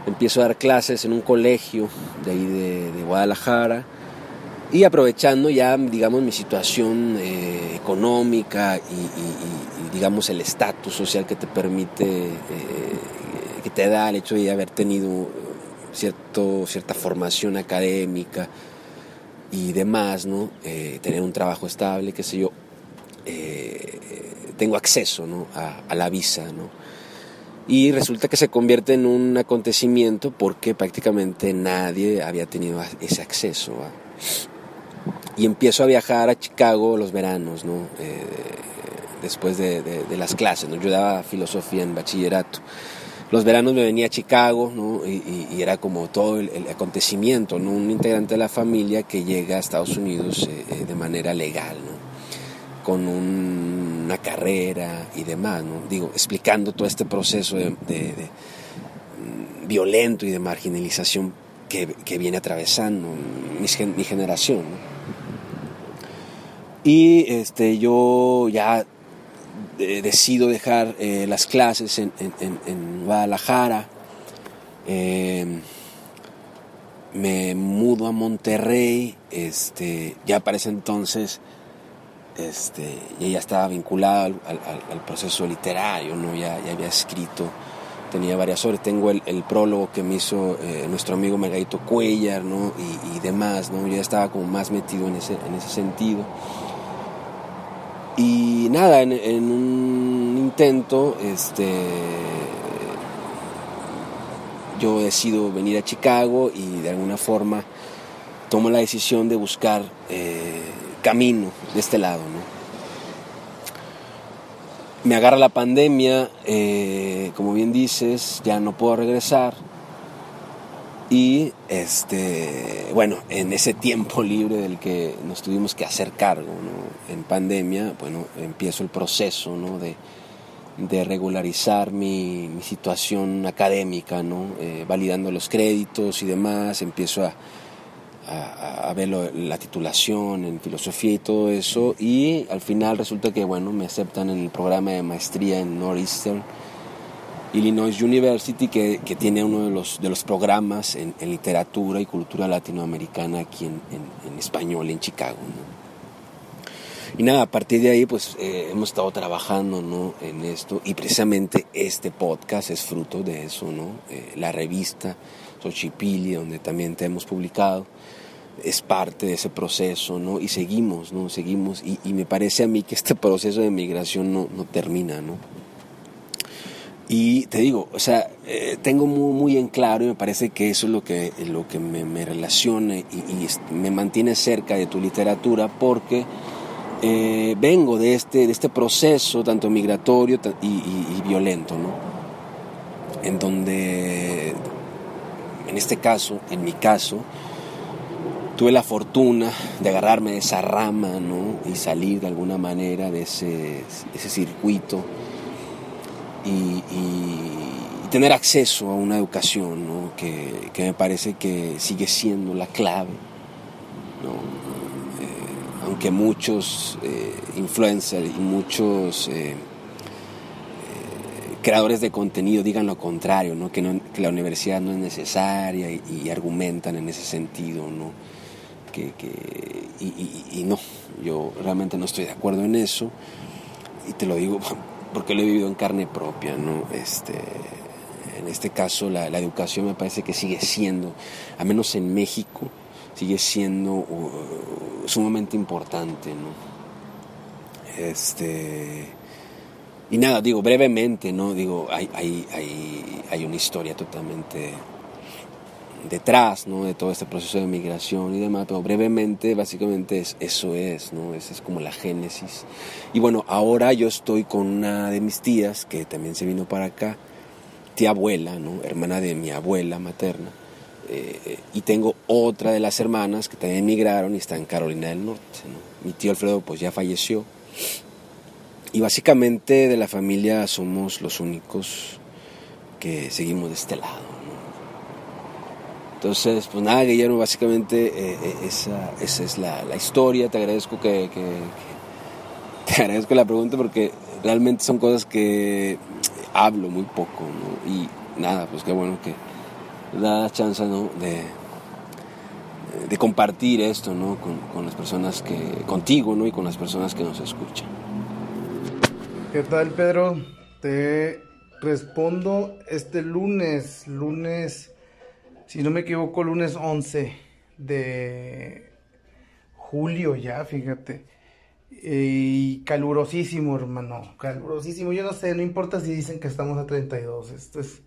empiezo a dar clases en un colegio de ahí de, Guadalajara y aprovechando ya, digamos, mi situación eh, económica y, digamos, el estatus social que te permite, eh, que te da el hecho de haber tenido cierto, cierta formación académica y demás, ¿no? Eh, tener un trabajo estable, qué sé yo, tengo acceso ¿no? a, a la visa, ¿no? Y resulta que se convierte en un acontecimiento porque prácticamente nadie había tenido ese acceso. Y empiezo a viajar a Chicago los veranos, ¿no? Eh, después de, las clases. ¿no? Yo daba filosofía en bachillerato. Los veranos me venía a Chicago ¿no? y, era como todo el, acontecimiento, ¿no? un integrante de la familia que llega a Estados Unidos eh, eh, de manera legal. ¿no? con una carrera y demás. Digo, explicando todo este proceso de, mm, violento y de marginalización que, viene atravesando mi, generación. Y este, yo ya decido dejar eh, las clases en, Guadalajara, em, me mudo a Monterrey, este, ya para ese entonces este, y ella estaba vinculada al, proceso literario, ¿no? ya, había escrito, tenía varias obras, tengo el, prólogo que me hizo eh, nuestro amigo Margarito Cuellar ¿no? y, demás, ¿no? yo ya estaba como más metido en ese, en ese sentido. Y nada, en, un intento, este, yo decido venir a Chicago y de alguna forma tomo la decisión de buscar... Eh, camino de este lado. ¿no? me agarra la pandemia, eh, como bien dices, ya no puedo regresar. Y este, bueno, en ese tiempo libre del que nos tuvimos que hacer cargo en pandemia, bueno, empiezo el proceso ¿no? de, de, regularizar mi, mi, situación académica, ¿no? Eh, validando los créditos y demás, empiezo a, a, ver la titulación en filosofía y todo eso y al final resulta que bueno me aceptan en el programa de maestría en Northeastern Illinois University que, que tiene uno de los, de los programas en, literatura y cultura latinoamericana aquí en, en, español en Chicago y nada a partir de ahí pues eh, hemos estado trabajando ¿no? en esto y precisamente este podcast es fruto de eso no eh, la revista Xochipilli donde también te hemos publicado es parte de ese proceso, ¿no? Y seguimos, ¿no? Seguimos. Y, me parece a mí que este proceso de migración no, no termina, ¿no? Y te digo, o sea, eh, tengo muy, muy, en claro y me parece que eso es lo que, lo que me, me relaciona y, me mantiene cerca de tu literatura porque eh, vengo de este, de este proceso tanto migratorio y, y violento, ¿no? En donde, en este caso, en mi caso, tuve la fortuna de agarrarme de esa rama ¿no? y salir de alguna manera de ese, ese circuito y, tener acceso a una educación ¿no? que, que, me parece que sigue siendo la clave. ¿no? Eh, aunque muchos eh, influencers y muchos eh, creadores de contenido digan lo contrario, ¿no? Que, no, que la universidad no es necesaria y, argumentan en ese sentido. ¿no? que, y, no, yo realmente no estoy de acuerdo en eso y te lo digo porque lo he vivido en carne propia, ¿no? Este, en este caso la, educación me parece que sigue siendo, a menos en México, sigue siendo uh, sumamente importante, ¿no? Este, y nada, digo brevemente, ¿no? Digo, hay, hay, hay, hay una historia totalmente detrás ¿no? de todo este proceso de migración y demás, pero brevemente, básicamente es, eso es, ¿no? Esa es como la génesis. Y bueno, ahora yo estoy con una de mis tías, que también se vino para acá, tía abuela, ¿no? Hermana de mi abuela materna. Eh, y tengo otra de las hermanas que también emigraron y está en Carolina del Norte. Mi tío Alfredo pues ya falleció. Y básicamente de la familia somos los únicos que seguimos de este lado. Entonces, pues nada, Guillermo, básicamente eh, eh, esa, esa, es la, la, historia. Te agradezco que, te agradezco la pregunta porque realmente son cosas que hablo muy poco, ¿no? Y nada, pues qué bueno que da la chance, ¿no? De, de compartir esto, ¿no? Con, con, las personas que, contigo, ¿no? Y con las personas que nos escuchan. ¿Qué tal, Pedro? Te respondo este lunes, lunes si no me equivoco, lunes 11 de julio ya, fíjate. Y calurosísimo, hermano, calurosísimo. Yo no sé, no importa si dicen que estamos a 32. Esto es,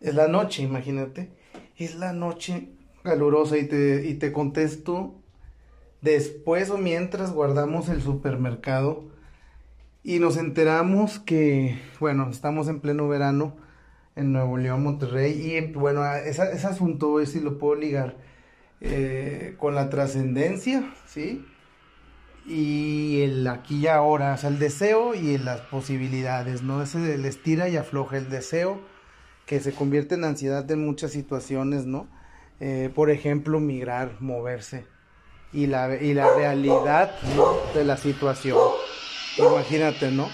es la noche, imagínate. Es la noche calurosa y te, y te contesto después o mientras guardamos el supermercado y nos enteramos que, bueno, estamos en pleno verano en Nuevo León, Monterrey. Y bueno, ese, asunto, si lo puedo ligar eh, con la trascendencia, ¿sí? Y el aquí y ahora, o sea, el deseo y las posibilidades, ¿no? Ese el estira y afloja el deseo que se convierte en ansiedad en muchas situaciones, ¿no? Eh, por ejemplo, migrar, moverse. Y la, y la realidad de la situación. Imagínate, ¿no?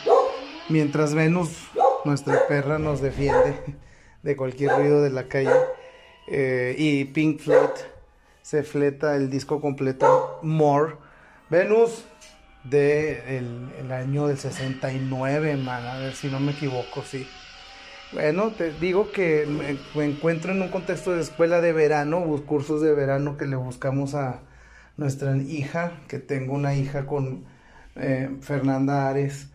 Mientras Venus nuestra perra nos defiende de cualquier ruido de la calle. Eh, y Pink Floyd se fleta el disco completo More. Venus de año del 69, man, a ver si no me equivoco, sí. Bueno, te digo que me, encuentro en un contexto de escuela de verano, cursos de verano que le buscamos a nuestra hija, que tengo una hija con eh, Fernanda Ares,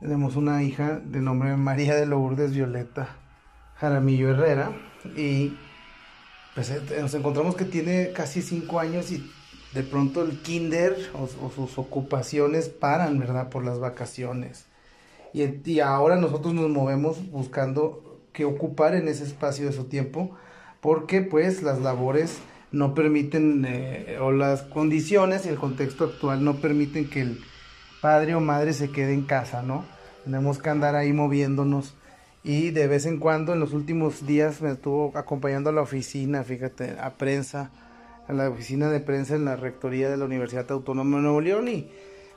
tenemos una hija de nombre María de Lourdes Violeta Jaramillo Herrera y pues eh, nos encontramos que tiene casi cinco años y de pronto el kinder o, sus ocupaciones paran, ¿verdad? Por las vacaciones. Y, ahora nosotros nos movemos buscando qué ocupar en ese espacio de su tiempo, porque pues las labores no permiten, eh, o las condiciones y el contexto actual no permiten que el padre o madre se quede en casa, ¿no? Tenemos que andar ahí moviéndonos y de vez en cuando en los últimos días me estuvo acompañando a la oficina, fíjate, a prensa, a la oficina de prensa en la rectoría de la Universidad Autónoma de Nuevo León y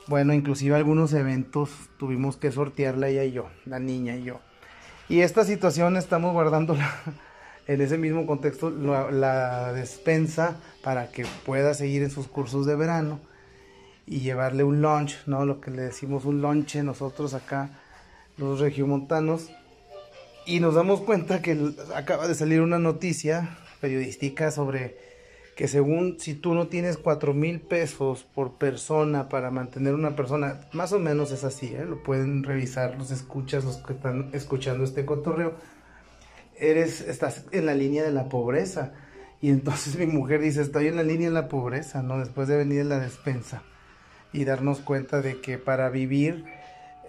bueno, inclusive algunos eventos tuvimos que sortearla ella y yo, la niña y yo. Y esta situación estamos guardándola en ese mismo contexto, la, despensa para que pueda seguir en sus cursos de verano y llevarle un lunch, ¿no? Lo que le decimos un lunch nosotros acá, los regiomontanos. Y nos damos cuenta que acaba de salir una noticia periodística sobre que según si tú no tienes cuatro mil pesos por persona para mantener una persona, más o menos es así, ¿eh? lo pueden revisar los escuchas, los que están escuchando este cotorreo, eres, estás en la línea de la pobreza. Y entonces mi mujer dice, estoy en la línea de la pobreza, ¿no? Después de venir en la despensa y darnos cuenta de que para vivir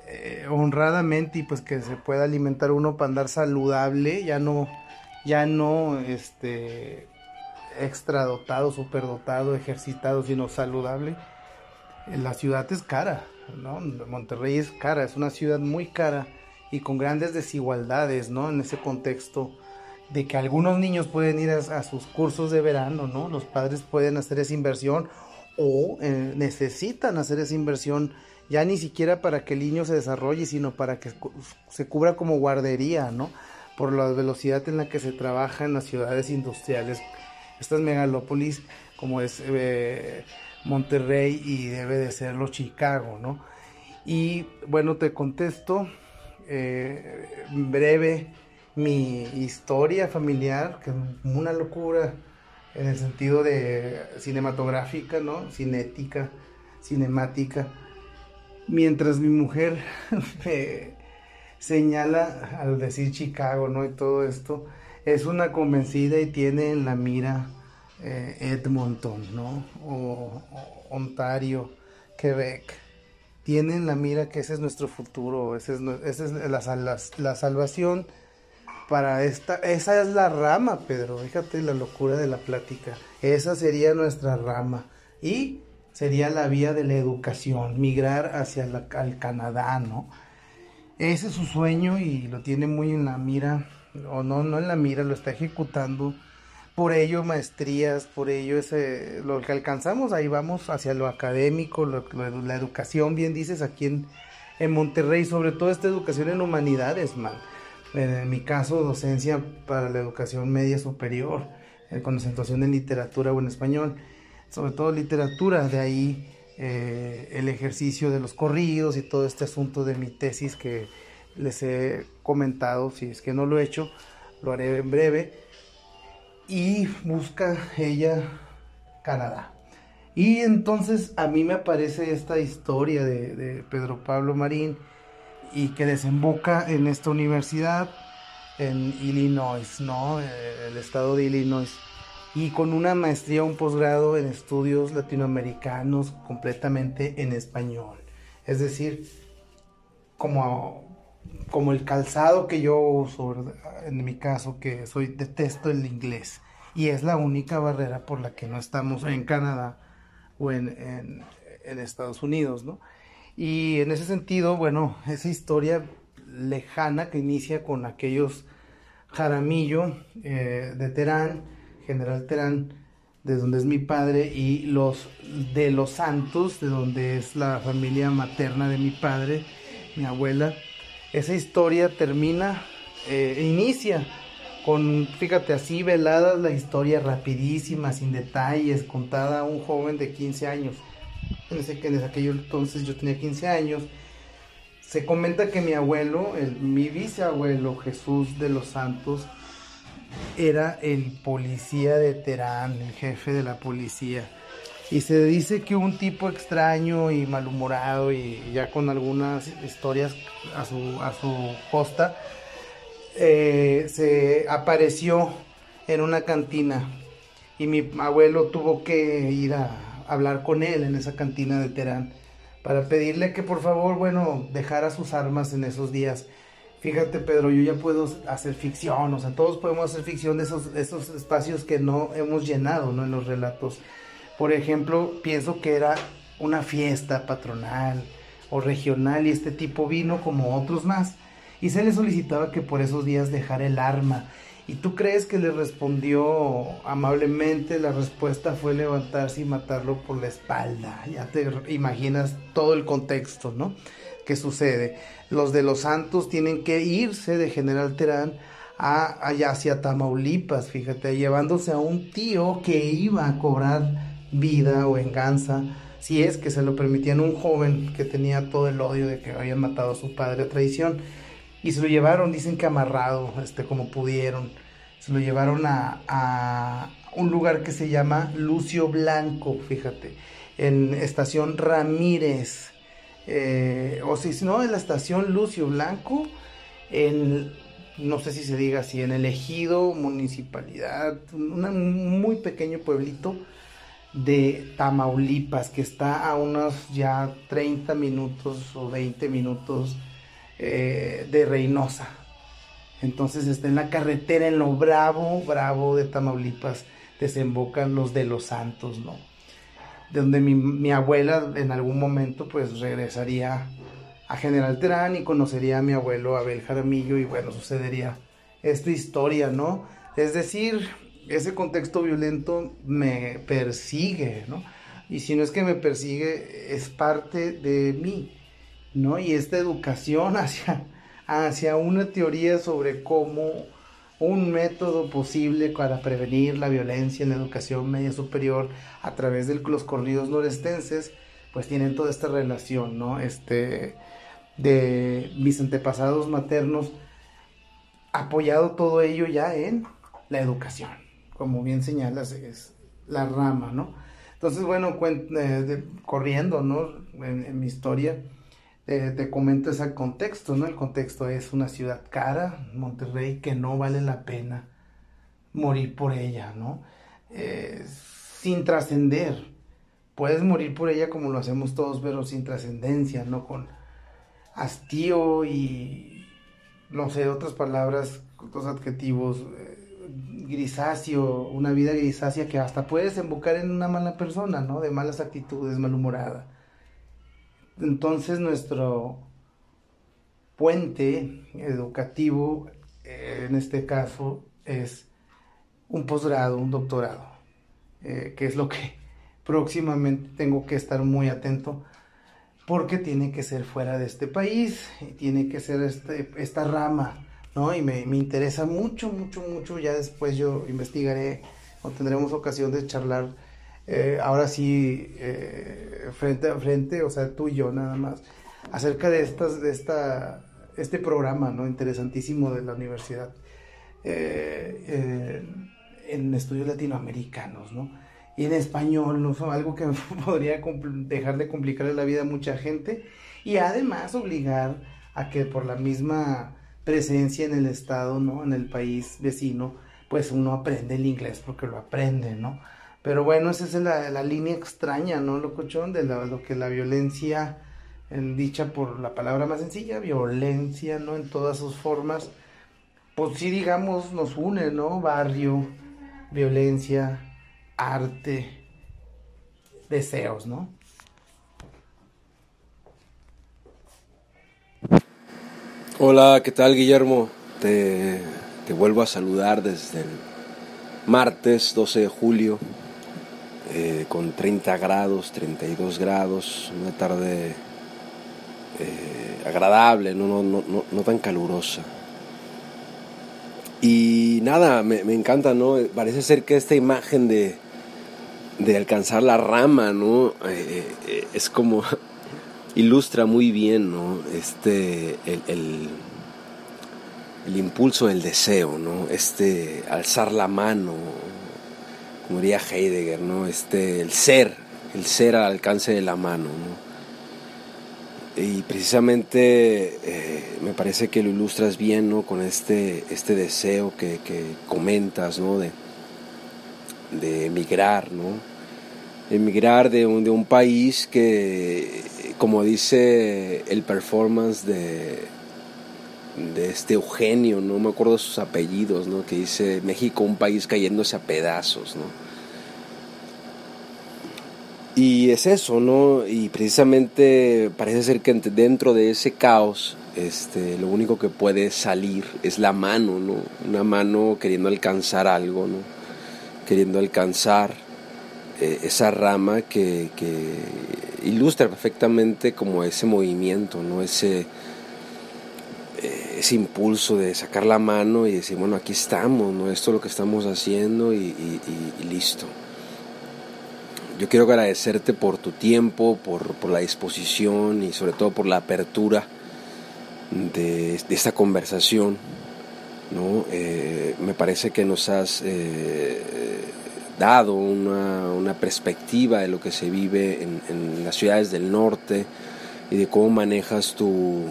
eh, honradamente y pues que se pueda alimentar uno para andar saludable, ya no, ya no, este, extradotado, superdotado, ejercitado, sino saludable, la ciudad es cara, ¿no? Monterrey es cara, es una ciudad muy cara y con grandes desigualdades, ¿no? En ese contexto de que algunos niños pueden ir a, sus cursos de verano, ¿no? Los padres pueden hacer esa inversión o eh, necesitan hacer esa inversión ya ni siquiera para que el niño se desarrolle, sino para que se cubra como guardería, ¿no? Por la velocidad en la que se trabaja en las ciudades industriales estas megalópolis como es eh, Monterrey y debe de serlo Chicago, ¿no? Y bueno, te contesto eh, breve mi historia familiar, que es una locura en el sentido de cinematográfica, ¿no? Cinética, cinemática. Mientras mi mujer me señala al decir Chicago, ¿no? Y todo esto, es una convencida y tiene en la mira eh, Edmonton, ¿no? O, Ontario, Quebec. Tiene en la mira que ese es nuestro futuro, esa es, es la, la, salvación para esta, esa es la rama, Pedro, fíjate la locura de la plática, esa sería nuestra rama y sería la vía de la educación, migrar hacia el Canadá, ¿no? Ese es su sueño y lo tiene muy en la mira o no, no en la mira, lo está ejecutando. Por ello maestrías, por ello ese, lo que alcanzamos, ahí vamos hacia lo académico, la educación, bien dices, aquí en, en Monterrey, sobre todo esta educación en humanidades, man. En mi caso, docencia para la educación media superior, eh, concentración en literatura o en español, sobre todo literatura, de ahí eh, el ejercicio de los corridos y todo este asunto de mi tesis que les he comentado, si es que no lo he hecho, lo haré en breve. Y busca ella Canadá. Y entonces a mí me aparece esta historia de, Pedro Pablo Marín y que desemboca en esta universidad en Illinois, ¿no? El estado de Illinois. Y con una maestría, un posgrado en estudios latinoamericanos completamente en español. Es decir, como como el calzado que yo uso, en mi caso, que soy detesto el inglés. Y es la única barrera por la que no estamos en Canadá o en, Estados Unidos, ¿no? Y en ese sentido, bueno, esa historia lejana que inicia con aquellos Jaramillo eh, de Terán, General Terán, de donde es mi padre, y los de los Santos, de donde es la familia materna de mi padre, mi abuela, esa historia termina, eh, inicia con, fíjate, así velada la historia rapidísima, sin detalles, contada a un joven de 15 años. En, ese, en aquello entonces yo tenía 15 años. Se comenta que mi abuelo, el, mi bisabuelo Jesús de los Santos, era el policía de Terán, el jefe de la policía y se dice que un tipo extraño y malhumorado y ya con algunas historias a su, a su costa, eh, se apareció en una cantina y mi abuelo tuvo que ir a hablar con él en esa cantina de Terán para pedirle que por favor, bueno, dejara sus armas en esos días. Fíjate, Pedro, yo ya puedo hacer ficción, o sea, todos podemos hacer ficción de esos, esos espacios que no hemos llenado, ¿no? En los relatos. Por ejemplo, pienso que era una fiesta patronal o regional y este tipo vino como otros más y se le solicitaba que por esos días dejara el arma. ¿Y tú crees que le respondió amablemente? La respuesta fue levantarse y matarlo por la espalda. Ya te imaginas todo el contexto, ¿no? ¿Qué sucede? Los de los Santos tienen que irse de General Terán a, allá hacia Tamaulipas, fíjate, llevándose a un tío que iba a cobrar vida o venganza, si es que se lo permitían un joven que tenía todo el odio de que habían matado a su padre a traición. Y se lo llevaron, dicen que amarrado, este, como pudieron. Se lo llevaron a, a un lugar que se llama Lucio Blanco, fíjate, en estación Ramírez. Eh, o si no, en la estación Lucio Blanco, en, no sé si se diga así, en el ejido, municipalidad, un muy pequeño pueblito de Tamaulipas, que está a unos ya 30 minutos o 20 minutos eh, de Reynosa. Entonces está en la carretera, en lo bravo, bravo de Tamaulipas, desembocan los de los Santos, ¿no? De donde mi, abuela en algún momento pues regresaría a General Terán y conocería a mi abuelo Abel Jaramillo y bueno, sucedería esta historia, ¿no? Es decir, ese contexto violento me persigue, ¿no? Y si no es que me persigue, es parte de mí, ¿no? Y esta educación hacia, hacia una teoría sobre cómo un método posible para prevenir la violencia en la educación media superior a través de los corridos norestenses, pues tienen toda esta relación, ¿no? Este, de mis antepasados maternos, apoyado todo ello ya en la educación como bien señalas, es la rama, ¿no? Entonces, bueno, eh, corriendo, ¿no? En, mi historia, eh, te comento ese contexto, ¿no? El contexto es una ciudad cara, Monterrey, que no vale la pena morir por ella, ¿no? Eh, sin trascender. Puedes morir por ella como lo hacemos todos, pero sin trascendencia, ¿no? Con hastío y, no sé, otras palabras, otros adjetivos grisáceo, una vida grisácea que hasta puede desembocar en una mala persona, ¿no? De malas actitudes, malhumorada. Entonces nuestro puente educativo, eh, en este caso, es un posgrado, un doctorado, eh, que es lo que próximamente tengo que estar muy atento porque tiene que ser fuera de este país, tiene que ser este, esta rama ¿no? Y me, interesa mucho, mucho, mucho. Ya después yo investigaré o tendremos ocasión de charlar. Eh, ahora sí, eh, frente a frente, o sea, tú y yo nada más, acerca de, estas, de esta, este programa, ¿no? Interesantísimo de la universidad eh, en estudios latinoamericanos, ¿no? Y en español, ¿no? Algo que podría dejar de complicarle la vida a mucha gente y además obligar a que por la misma presencia en el estado, ¿no? En el país vecino, pues uno aprende el inglés porque lo aprende, ¿no? Pero bueno, esa es la, la línea extraña, ¿no, locochón? De lo que la violencia, en, dicha por la palabra más sencilla, violencia, ¿no? En todas sus formas, pues sí, digamos, nos une, ¿no? Barrio, violencia, arte, deseos, ¿no? Hola, ¿qué tal Guillermo? Te, vuelvo a saludar desde el martes 12 de julio eh, con 30 grados, 32 grados, una tarde eh, agradable, no, no, no, no, tan calurosa. Y nada, me, encanta, ¿no? Parece ser que esta imagen de, de alcanzar la rama, ¿no? Eh, es como ilustra muy bien ¿no? este, el, el, impulso del deseo, ¿no? este alzar la mano, como diría Heidegger, ¿no? este, el ser, el ser al alcance de la mano. ¿no? Y precisamente eh, me parece que lo ilustras bien ¿no? con este, este deseo que, que comentas ¿no? de, de emigrar, ¿no? emigrar de un, de un país que, como dice el performance de, este Eugenio, no me acuerdo sus apellidos, ¿no? que dice México un país cayéndose a pedazos, ¿no? Y es eso, ¿no? Y precisamente parece ser que dentro de ese caos, este, lo único que puede salir es la mano, ¿no? Una mano queriendo alcanzar algo, ¿no? Queriendo alcanzar eh, esa rama que, que, ilustra perfectamente como ese movimiento, ¿no? Ese, eh, ese impulso de sacar la mano y decir, bueno, aquí estamos, ¿no? Esto es lo que estamos haciendo y, listo. Yo quiero agradecerte por tu tiempo, por, por la disposición y sobre todo por la apertura de, esta conversación. ¿no? Eh, me parece que nos has eh, dado una, una, perspectiva de lo que se vive en, las ciudades del norte y de cómo manejas tu,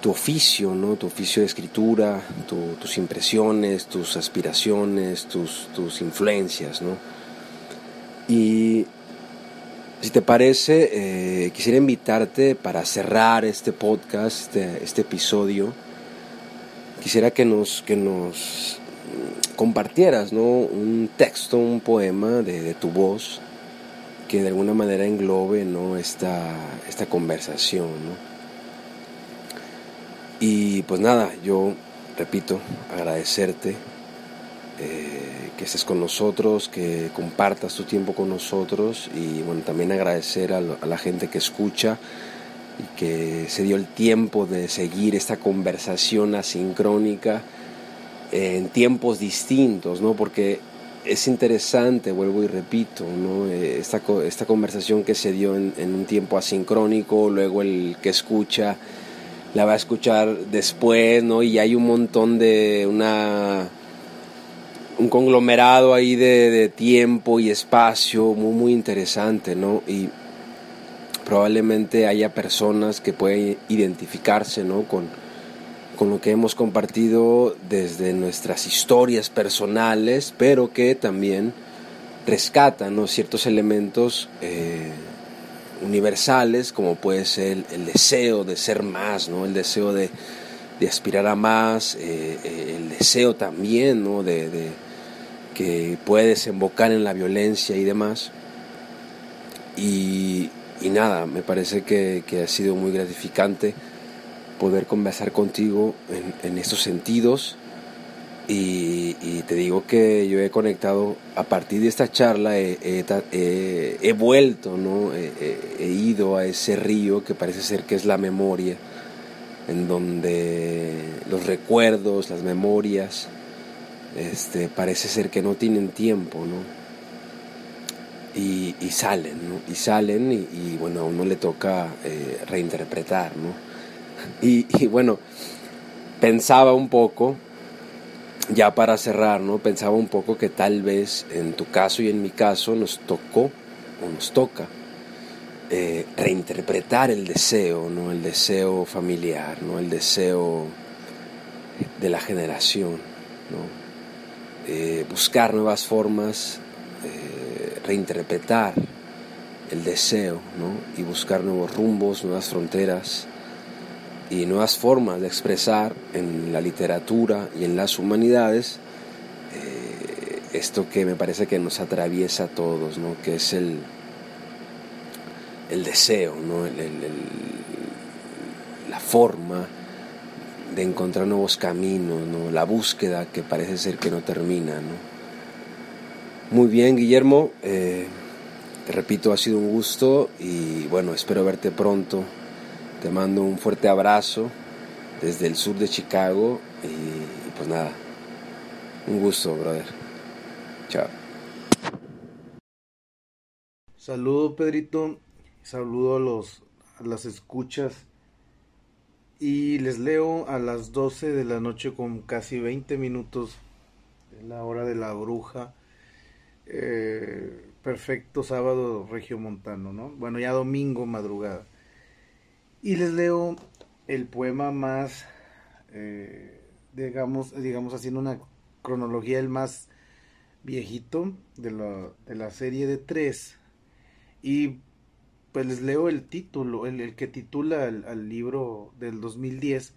tu oficio, ¿no? tu oficio de escritura, tu, tus impresiones, tus aspiraciones, tus, tus influencias. ¿no? Y si te parece, eh, quisiera invitarte para cerrar este podcast, este, este, episodio. Quisiera que nos, que nos compartieras ¿no? un texto, un poema de, tu voz que de alguna manera englobe ¿no? esta, esta conversación. Y pues nada, yo repito, agradecerte. Eh, que estés con nosotros, que compartas tu tiempo con nosotros y bueno, también agradecer a, la gente que escucha y que se dio el tiempo de seguir esta conversación asincrónica en tiempos distintos, ¿no? Porque es interesante, vuelvo y repito, ¿no? Eh, esta, esta conversación que se dio en, un tiempo asincrónico, luego el que escucha la va a escuchar después, ¿no? Y hay un montón de una un conglomerado ahí de, tiempo y espacio muy, muy interesante, ¿no? Y probablemente haya personas que pueden identificarse, ¿no? Con, con lo que hemos compartido desde nuestras historias personales, pero que también rescatan ¿no? ciertos elementos eh, universales, como puede ser el, deseo de ser más, ¿no? el deseo de, aspirar a más, eh, eh, el deseo también ¿no? de que puede desembocar en la violencia y demás. Y, nada, me parece que, ha sido muy gratificante poder conversar contigo en, estos sentidos. Y, te digo que yo he conectado a partir de esta charla, he, vuelto, ¿no? he ido a ese río que parece ser que es la memoria, en donde los recuerdos, las memorias, este, parece ser que no tienen tiempo, ¿no? Y, salen, ¿no? Y salen y, bueno, a uno le toca eh, reinterpretar, ¿no? Y, bueno, pensaba un poco, ya para cerrar, ¿no? Pensaba un poco que tal vez en tu caso y en mi caso nos tocó o nos toca eh, reinterpretar el deseo, ¿no? El deseo familiar, ¿no? El deseo de la generación, ¿no? Eh, buscar nuevas formas, eh, reinterpretar el deseo y buscar nuevos rumbos, nuevas fronteras y nuevas formas de expresar en la literatura y en las humanidades eh, esto que me parece que nos atraviesa a todos, ¿no? que es el, el deseo, ¿no? la forma de encontrar nuevos caminos, ¿no? la búsqueda que parece ser que no termina. ¿no? Muy bien, Guillermo, eh, te repito, ha sido un gusto y bueno, espero verte pronto. Te mando un fuerte abrazo desde el sur de Chicago y, pues nada, un gusto, brother. Chao. Saludo, Pedrito. Saludo a los las escuchas y les leo a las 12 de la noche con casi 20 minutos la hora de la bruja. Eh, perfecto sábado regiomontano, ¿no? Bueno, ya domingo madrugada. Y les leo el poema más, eh, digamos, digamos, haciendo una cronología, el más viejito de la, de la serie de tres. Y pues les leo el título, el, que titula al, libro del 2010.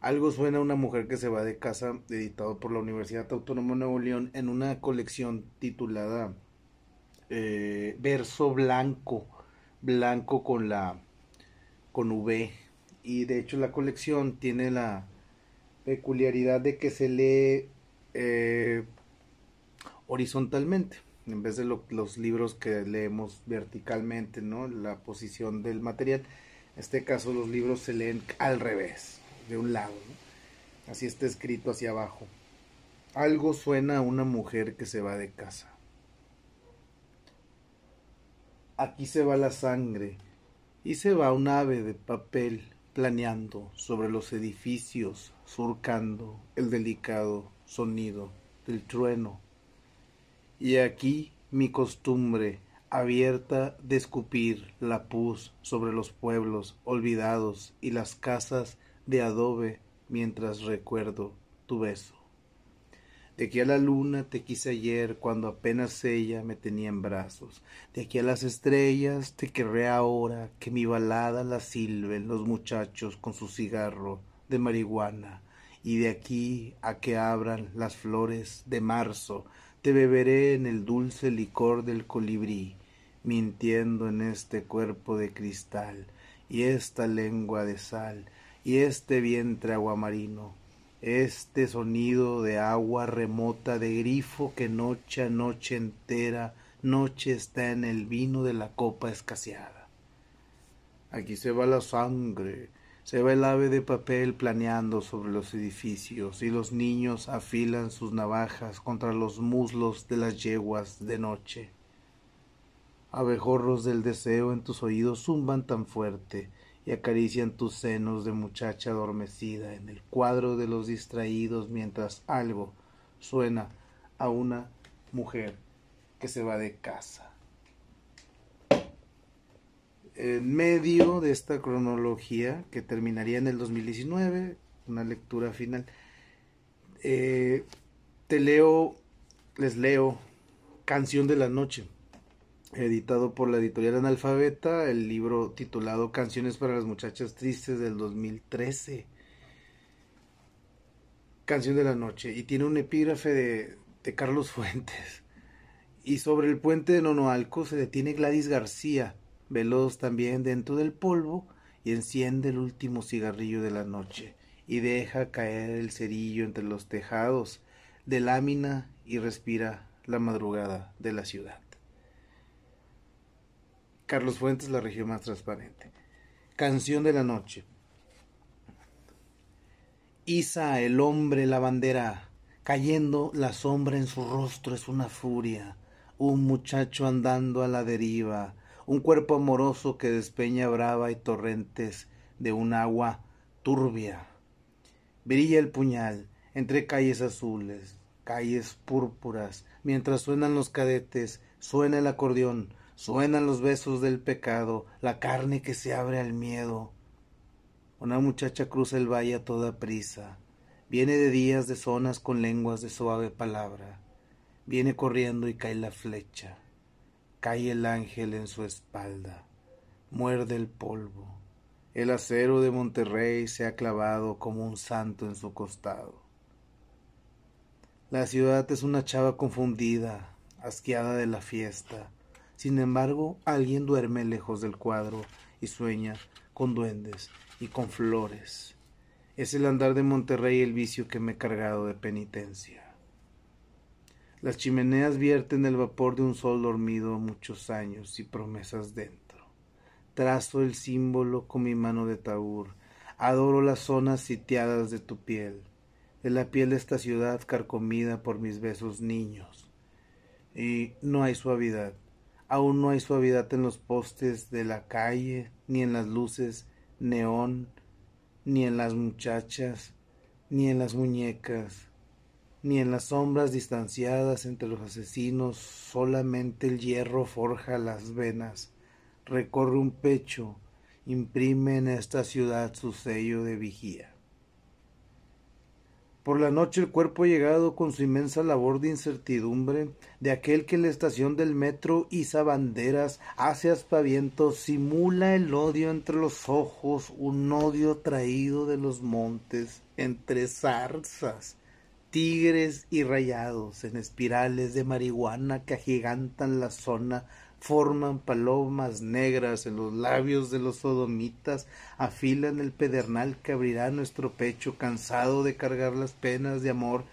Algo suena a una mujer que se va de casa, editado por la Universidad Autónoma de Nuevo León, en una colección titulada eh, Verso Blanco, blanco con la con V. Y de hecho la colección tiene la peculiaridad de que se lee eh, horizontalmente en vez de los libros que leemos verticalmente, ¿no? La posición del material. En este caso los libros se leen al revés, de un lado, Así está escrito hacia abajo. Algo suena a una mujer que se va de casa. Aquí se va la sangre y se va un ave de papel planeando sobre los edificios, surcando el delicado sonido del trueno y aquí mi costumbre abierta de escupir la pus sobre los pueblos olvidados y las casas de adobe mientras recuerdo tu beso. De aquí a la luna te quise ayer cuando apenas ella me tenía en brazos. De aquí a las estrellas te querré ahora que mi balada la silben los muchachos con su cigarro de marihuana. Y de aquí a que abran las flores de marzo te beberé en el dulce licor del colibrí, mintiendo en este cuerpo de cristal, y esta lengua de sal, y este vientre aguamarino, este sonido de agua remota de grifo que noche a noche entera, noche está en el vino de la copa escaseada. Aquí se va la sangre, se va el ave de papel planeando sobre los edificios y los niños afilan sus navajas contra los muslos de las yeguas de noche. Abejorros del deseo en tus oídos zumban tan fuerte y acarician tus senos de muchacha adormecida en el cuadro de los distraídos mientras algo suena a una mujer que se va de casa. En medio de esta cronología que terminaría en el 2019, una lectura final, eh, te leo, les leo Canción de la Noche, editado por la editorial Analfabeta, el libro titulado Canciones para las Muchachas Tristes del 2013. Canción de la Noche, y tiene un epígrafe de, de Carlos Fuentes. Y sobre el puente de Nonoalco se detiene Gladys García, veloz también dentro del polvo, y enciende el último cigarrillo de la noche, y deja caer el cerillo entre los tejados de lámina y respira la madrugada de la ciudad. Carlos Fuentes, la región más transparente. Canción de la noche. Isa el hombre la bandera, cayendo la sombra en su rostro es una furia, un muchacho andando a la deriva, un cuerpo amoroso que despeña brava y torrentes de un agua turbia. Brilla el puñal entre calles azules, calles púrpuras, mientras suenan los cadetes, suena el acordeón, suenan los besos del pecado, la carne que se abre al miedo. Una muchacha cruza el valle a toda prisa, viene de días de zonas con lenguas de suave palabra, viene corriendo y cae la flecha Cae el ángel en su espalda, muerde el polvo. El acero de Monterrey se ha clavado como un santo en su costado. La ciudad es una chava confundida, asqueada de la fiesta. Sin embargo, alguien duerme lejos del cuadro y sueña con duendes y con flores. Es el andar de Monterrey el vicio que me he cargado de penitencia. Las chimeneas vierten el vapor de un sol dormido muchos años y promesas dentro. Trazo el símbolo con mi mano de taur. Adoro las zonas sitiadas de tu piel, de la piel de esta ciudad carcomida por mis besos niños. Y no hay suavidad. Aún no hay suavidad en los postes de la calle, ni en las luces neón, ni en las muchachas, ni en las muñecas, ni en las sombras distanciadas entre los asesinos, solamente el hierro forja las venas, recorre un pecho, imprime en esta ciudad su sello de vigía. Por la noche el cuerpo llegado con su inmensa labor de incertidumbre, de aquel que en la estación del metro iza banderas, hace aspavientos, simula el odio entre los ojos, un odio traído de los montes, entre zarzas, tigres y rayados, en espirales de marihuana que agigantan la zona, forman palomas negras en los labios de los sodomitas, afilan el pedernal que abrirá nuestro pecho, cansado de cargar las penas de amor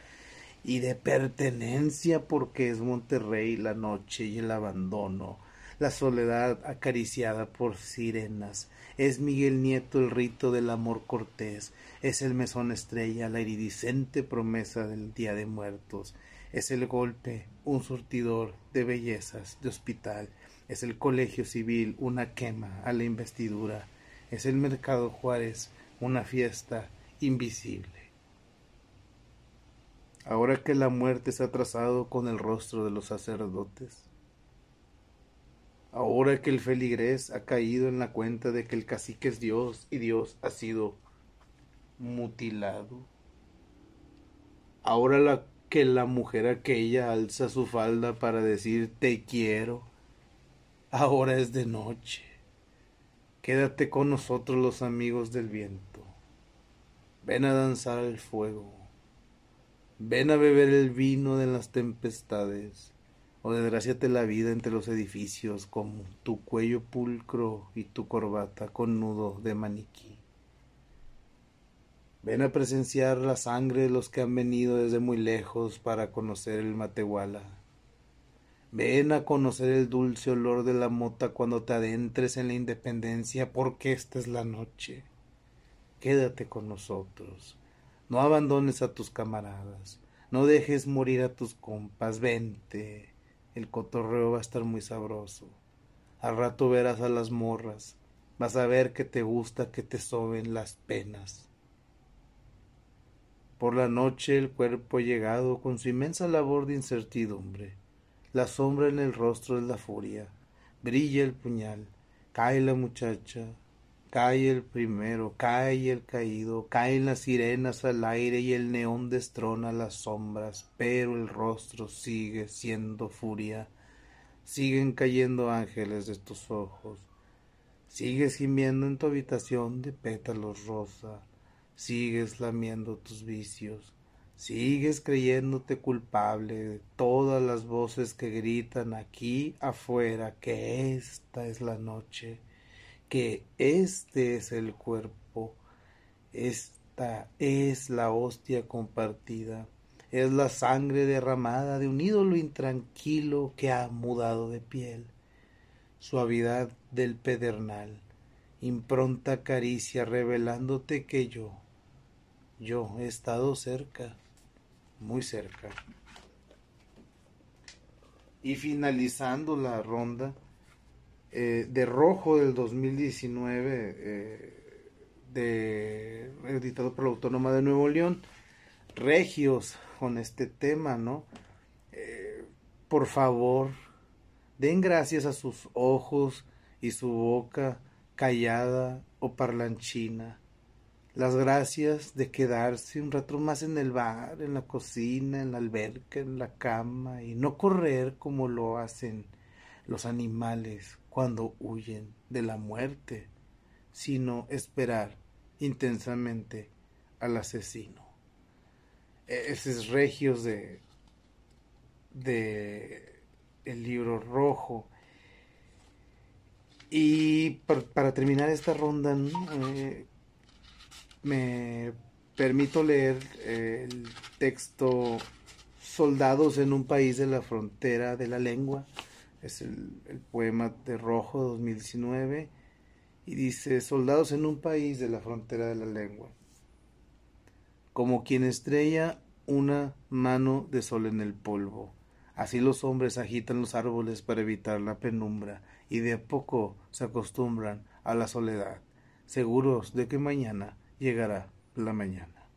y de pertenencia, porque es Monterrey la noche y el abandono, la soledad acariciada por sirenas, es Miguel Nieto el rito del amor cortés, es el mesón estrella, la iridiscente promesa del día de muertos, es el golpe, un surtidor de bellezas de hospital, es el Colegio Civil una quema a la investidura, es el Mercado Juárez una fiesta invisible. Ahora que la muerte se ha trazado con el rostro de los sacerdotes, ahora que el feligrés ha caído en la cuenta de que el cacique es Dios y Dios ha sido mutilado, ahora la, que la mujer aquella alza su falda para decir te quiero, Ahora es de noche. Quédate con nosotros los amigos del viento. Ven a danzar al fuego. Ven a beber el vino de las tempestades. O desgraciate la vida entre los edificios como tu cuello pulcro y tu corbata con nudo de maniquí. Ven a presenciar la sangre de los que han venido desde muy lejos para conocer el Matehuala Ven a conocer el dulce olor de la mota cuando te adentres en la independencia, porque esta es la noche. Quédate con nosotros. No abandones a tus camaradas. No dejes morir a tus compas. Vente. El cotorreo va a estar muy sabroso. Al rato verás a las morras. Vas a ver que te gusta que te soben las penas. Por la noche el cuerpo llegado con su inmensa labor de incertidumbre la sombra en el rostro es la furia. Brilla el puñal. Cae la muchacha. Cae el primero. Cae el caído. Caen las sirenas al aire y el neón destrona las sombras. Pero el rostro sigue siendo furia. Siguen cayendo ángeles de tus ojos. Sigues gimiendo en tu habitación de pétalos rosa. Sigues lamiendo tus vicios Sigues creyéndote culpable de todas las voces que gritan aquí afuera que esta es la noche, que este es el cuerpo, esta es la hostia compartida, es la sangre derramada de un ídolo intranquilo que ha mudado de piel, suavidad del pedernal, impronta caricia revelándote que yo, yo he estado cerca muy cerca. Y finalizando la ronda eh, de rojo del 2019, eh, de, editado por la Autónoma de Nuevo León, regios con este tema, ¿no? Eh, por favor, den gracias a sus ojos y su boca callada o parlanchina las gracias de quedarse un rato más en el bar, en la cocina, en la alberca, en la cama y no correr como lo hacen los animales cuando huyen de la muerte, sino esperar intensamente al asesino. E-, ese es Regios de, de el libro rojo. Y para, terminar esta ronda, eh, me permito leer el texto Soldados en un país de la frontera de la lengua. Es el, poema de Rojo 2019 y dice Soldados en un país de la frontera de la lengua. Como quien estrella una mano de sol en el polvo. Así los hombres agitan los árboles para evitar la penumbra y de a poco se acostumbran a la soledad, seguros de que mañana llegará la mañana.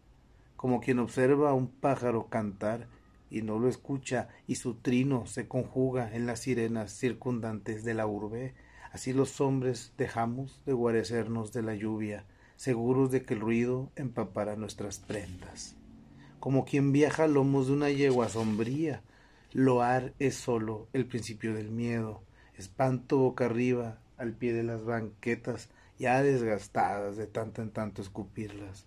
Como quien observa a un pájaro cantar y no lo escucha y su trino se conjuga en las sirenas circundantes de la urbe, así los hombres dejamos de guarecernos de la lluvia, seguros de que el ruido empapará nuestras prendas. como quien viaja a lomos de una yegua sombría. Loar es solo el principio del miedo, espanto boca arriba, al pie de las banquetas, ya desgastadas de tanto en tanto escupirlas.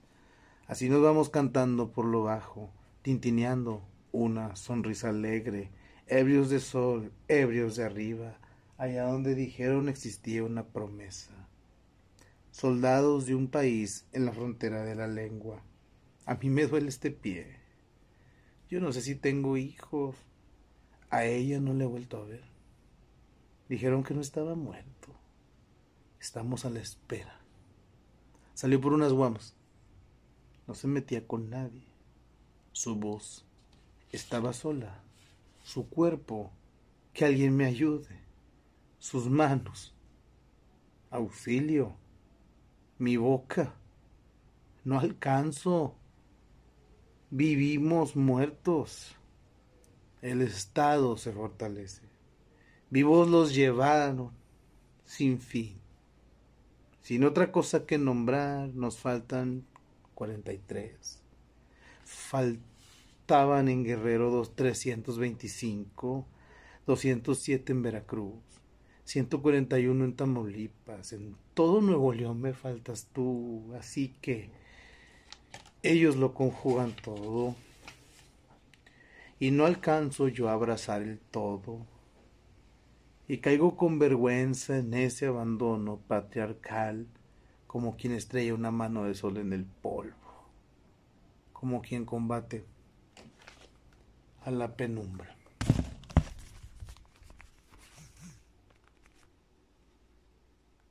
Así nos vamos cantando por lo bajo, tintineando una sonrisa alegre, ebrios de sol, ebrios de arriba, allá donde dijeron existía una promesa. Soldados de un país en la frontera de la lengua. A mí me duele este pie. Yo no sé si tengo hijos. A ella no le he vuelto a ver. Dijeron que no estaba muerto. Estamos a la espera. Salió por unas guamas. No se metía con nadie. Su voz estaba sola. Su cuerpo, que alguien me ayude. Sus manos. Auxilio. Mi boca. No alcanzo. Vivimos muertos. El Estado se fortalece. Vivos los llevaron sin fin. Sin otra cosa que nombrar, nos faltan 43. Faltaban en Guerrero dos, 325, 207 en Veracruz, 141 en Tamaulipas, en todo Nuevo León me faltas tú, así que ellos lo conjugan todo y no alcanzo yo a abrazar el todo y caigo con vergüenza en ese abandono patriarcal como quien estrella una mano de sol en el polvo, como quien combate a la penumbra.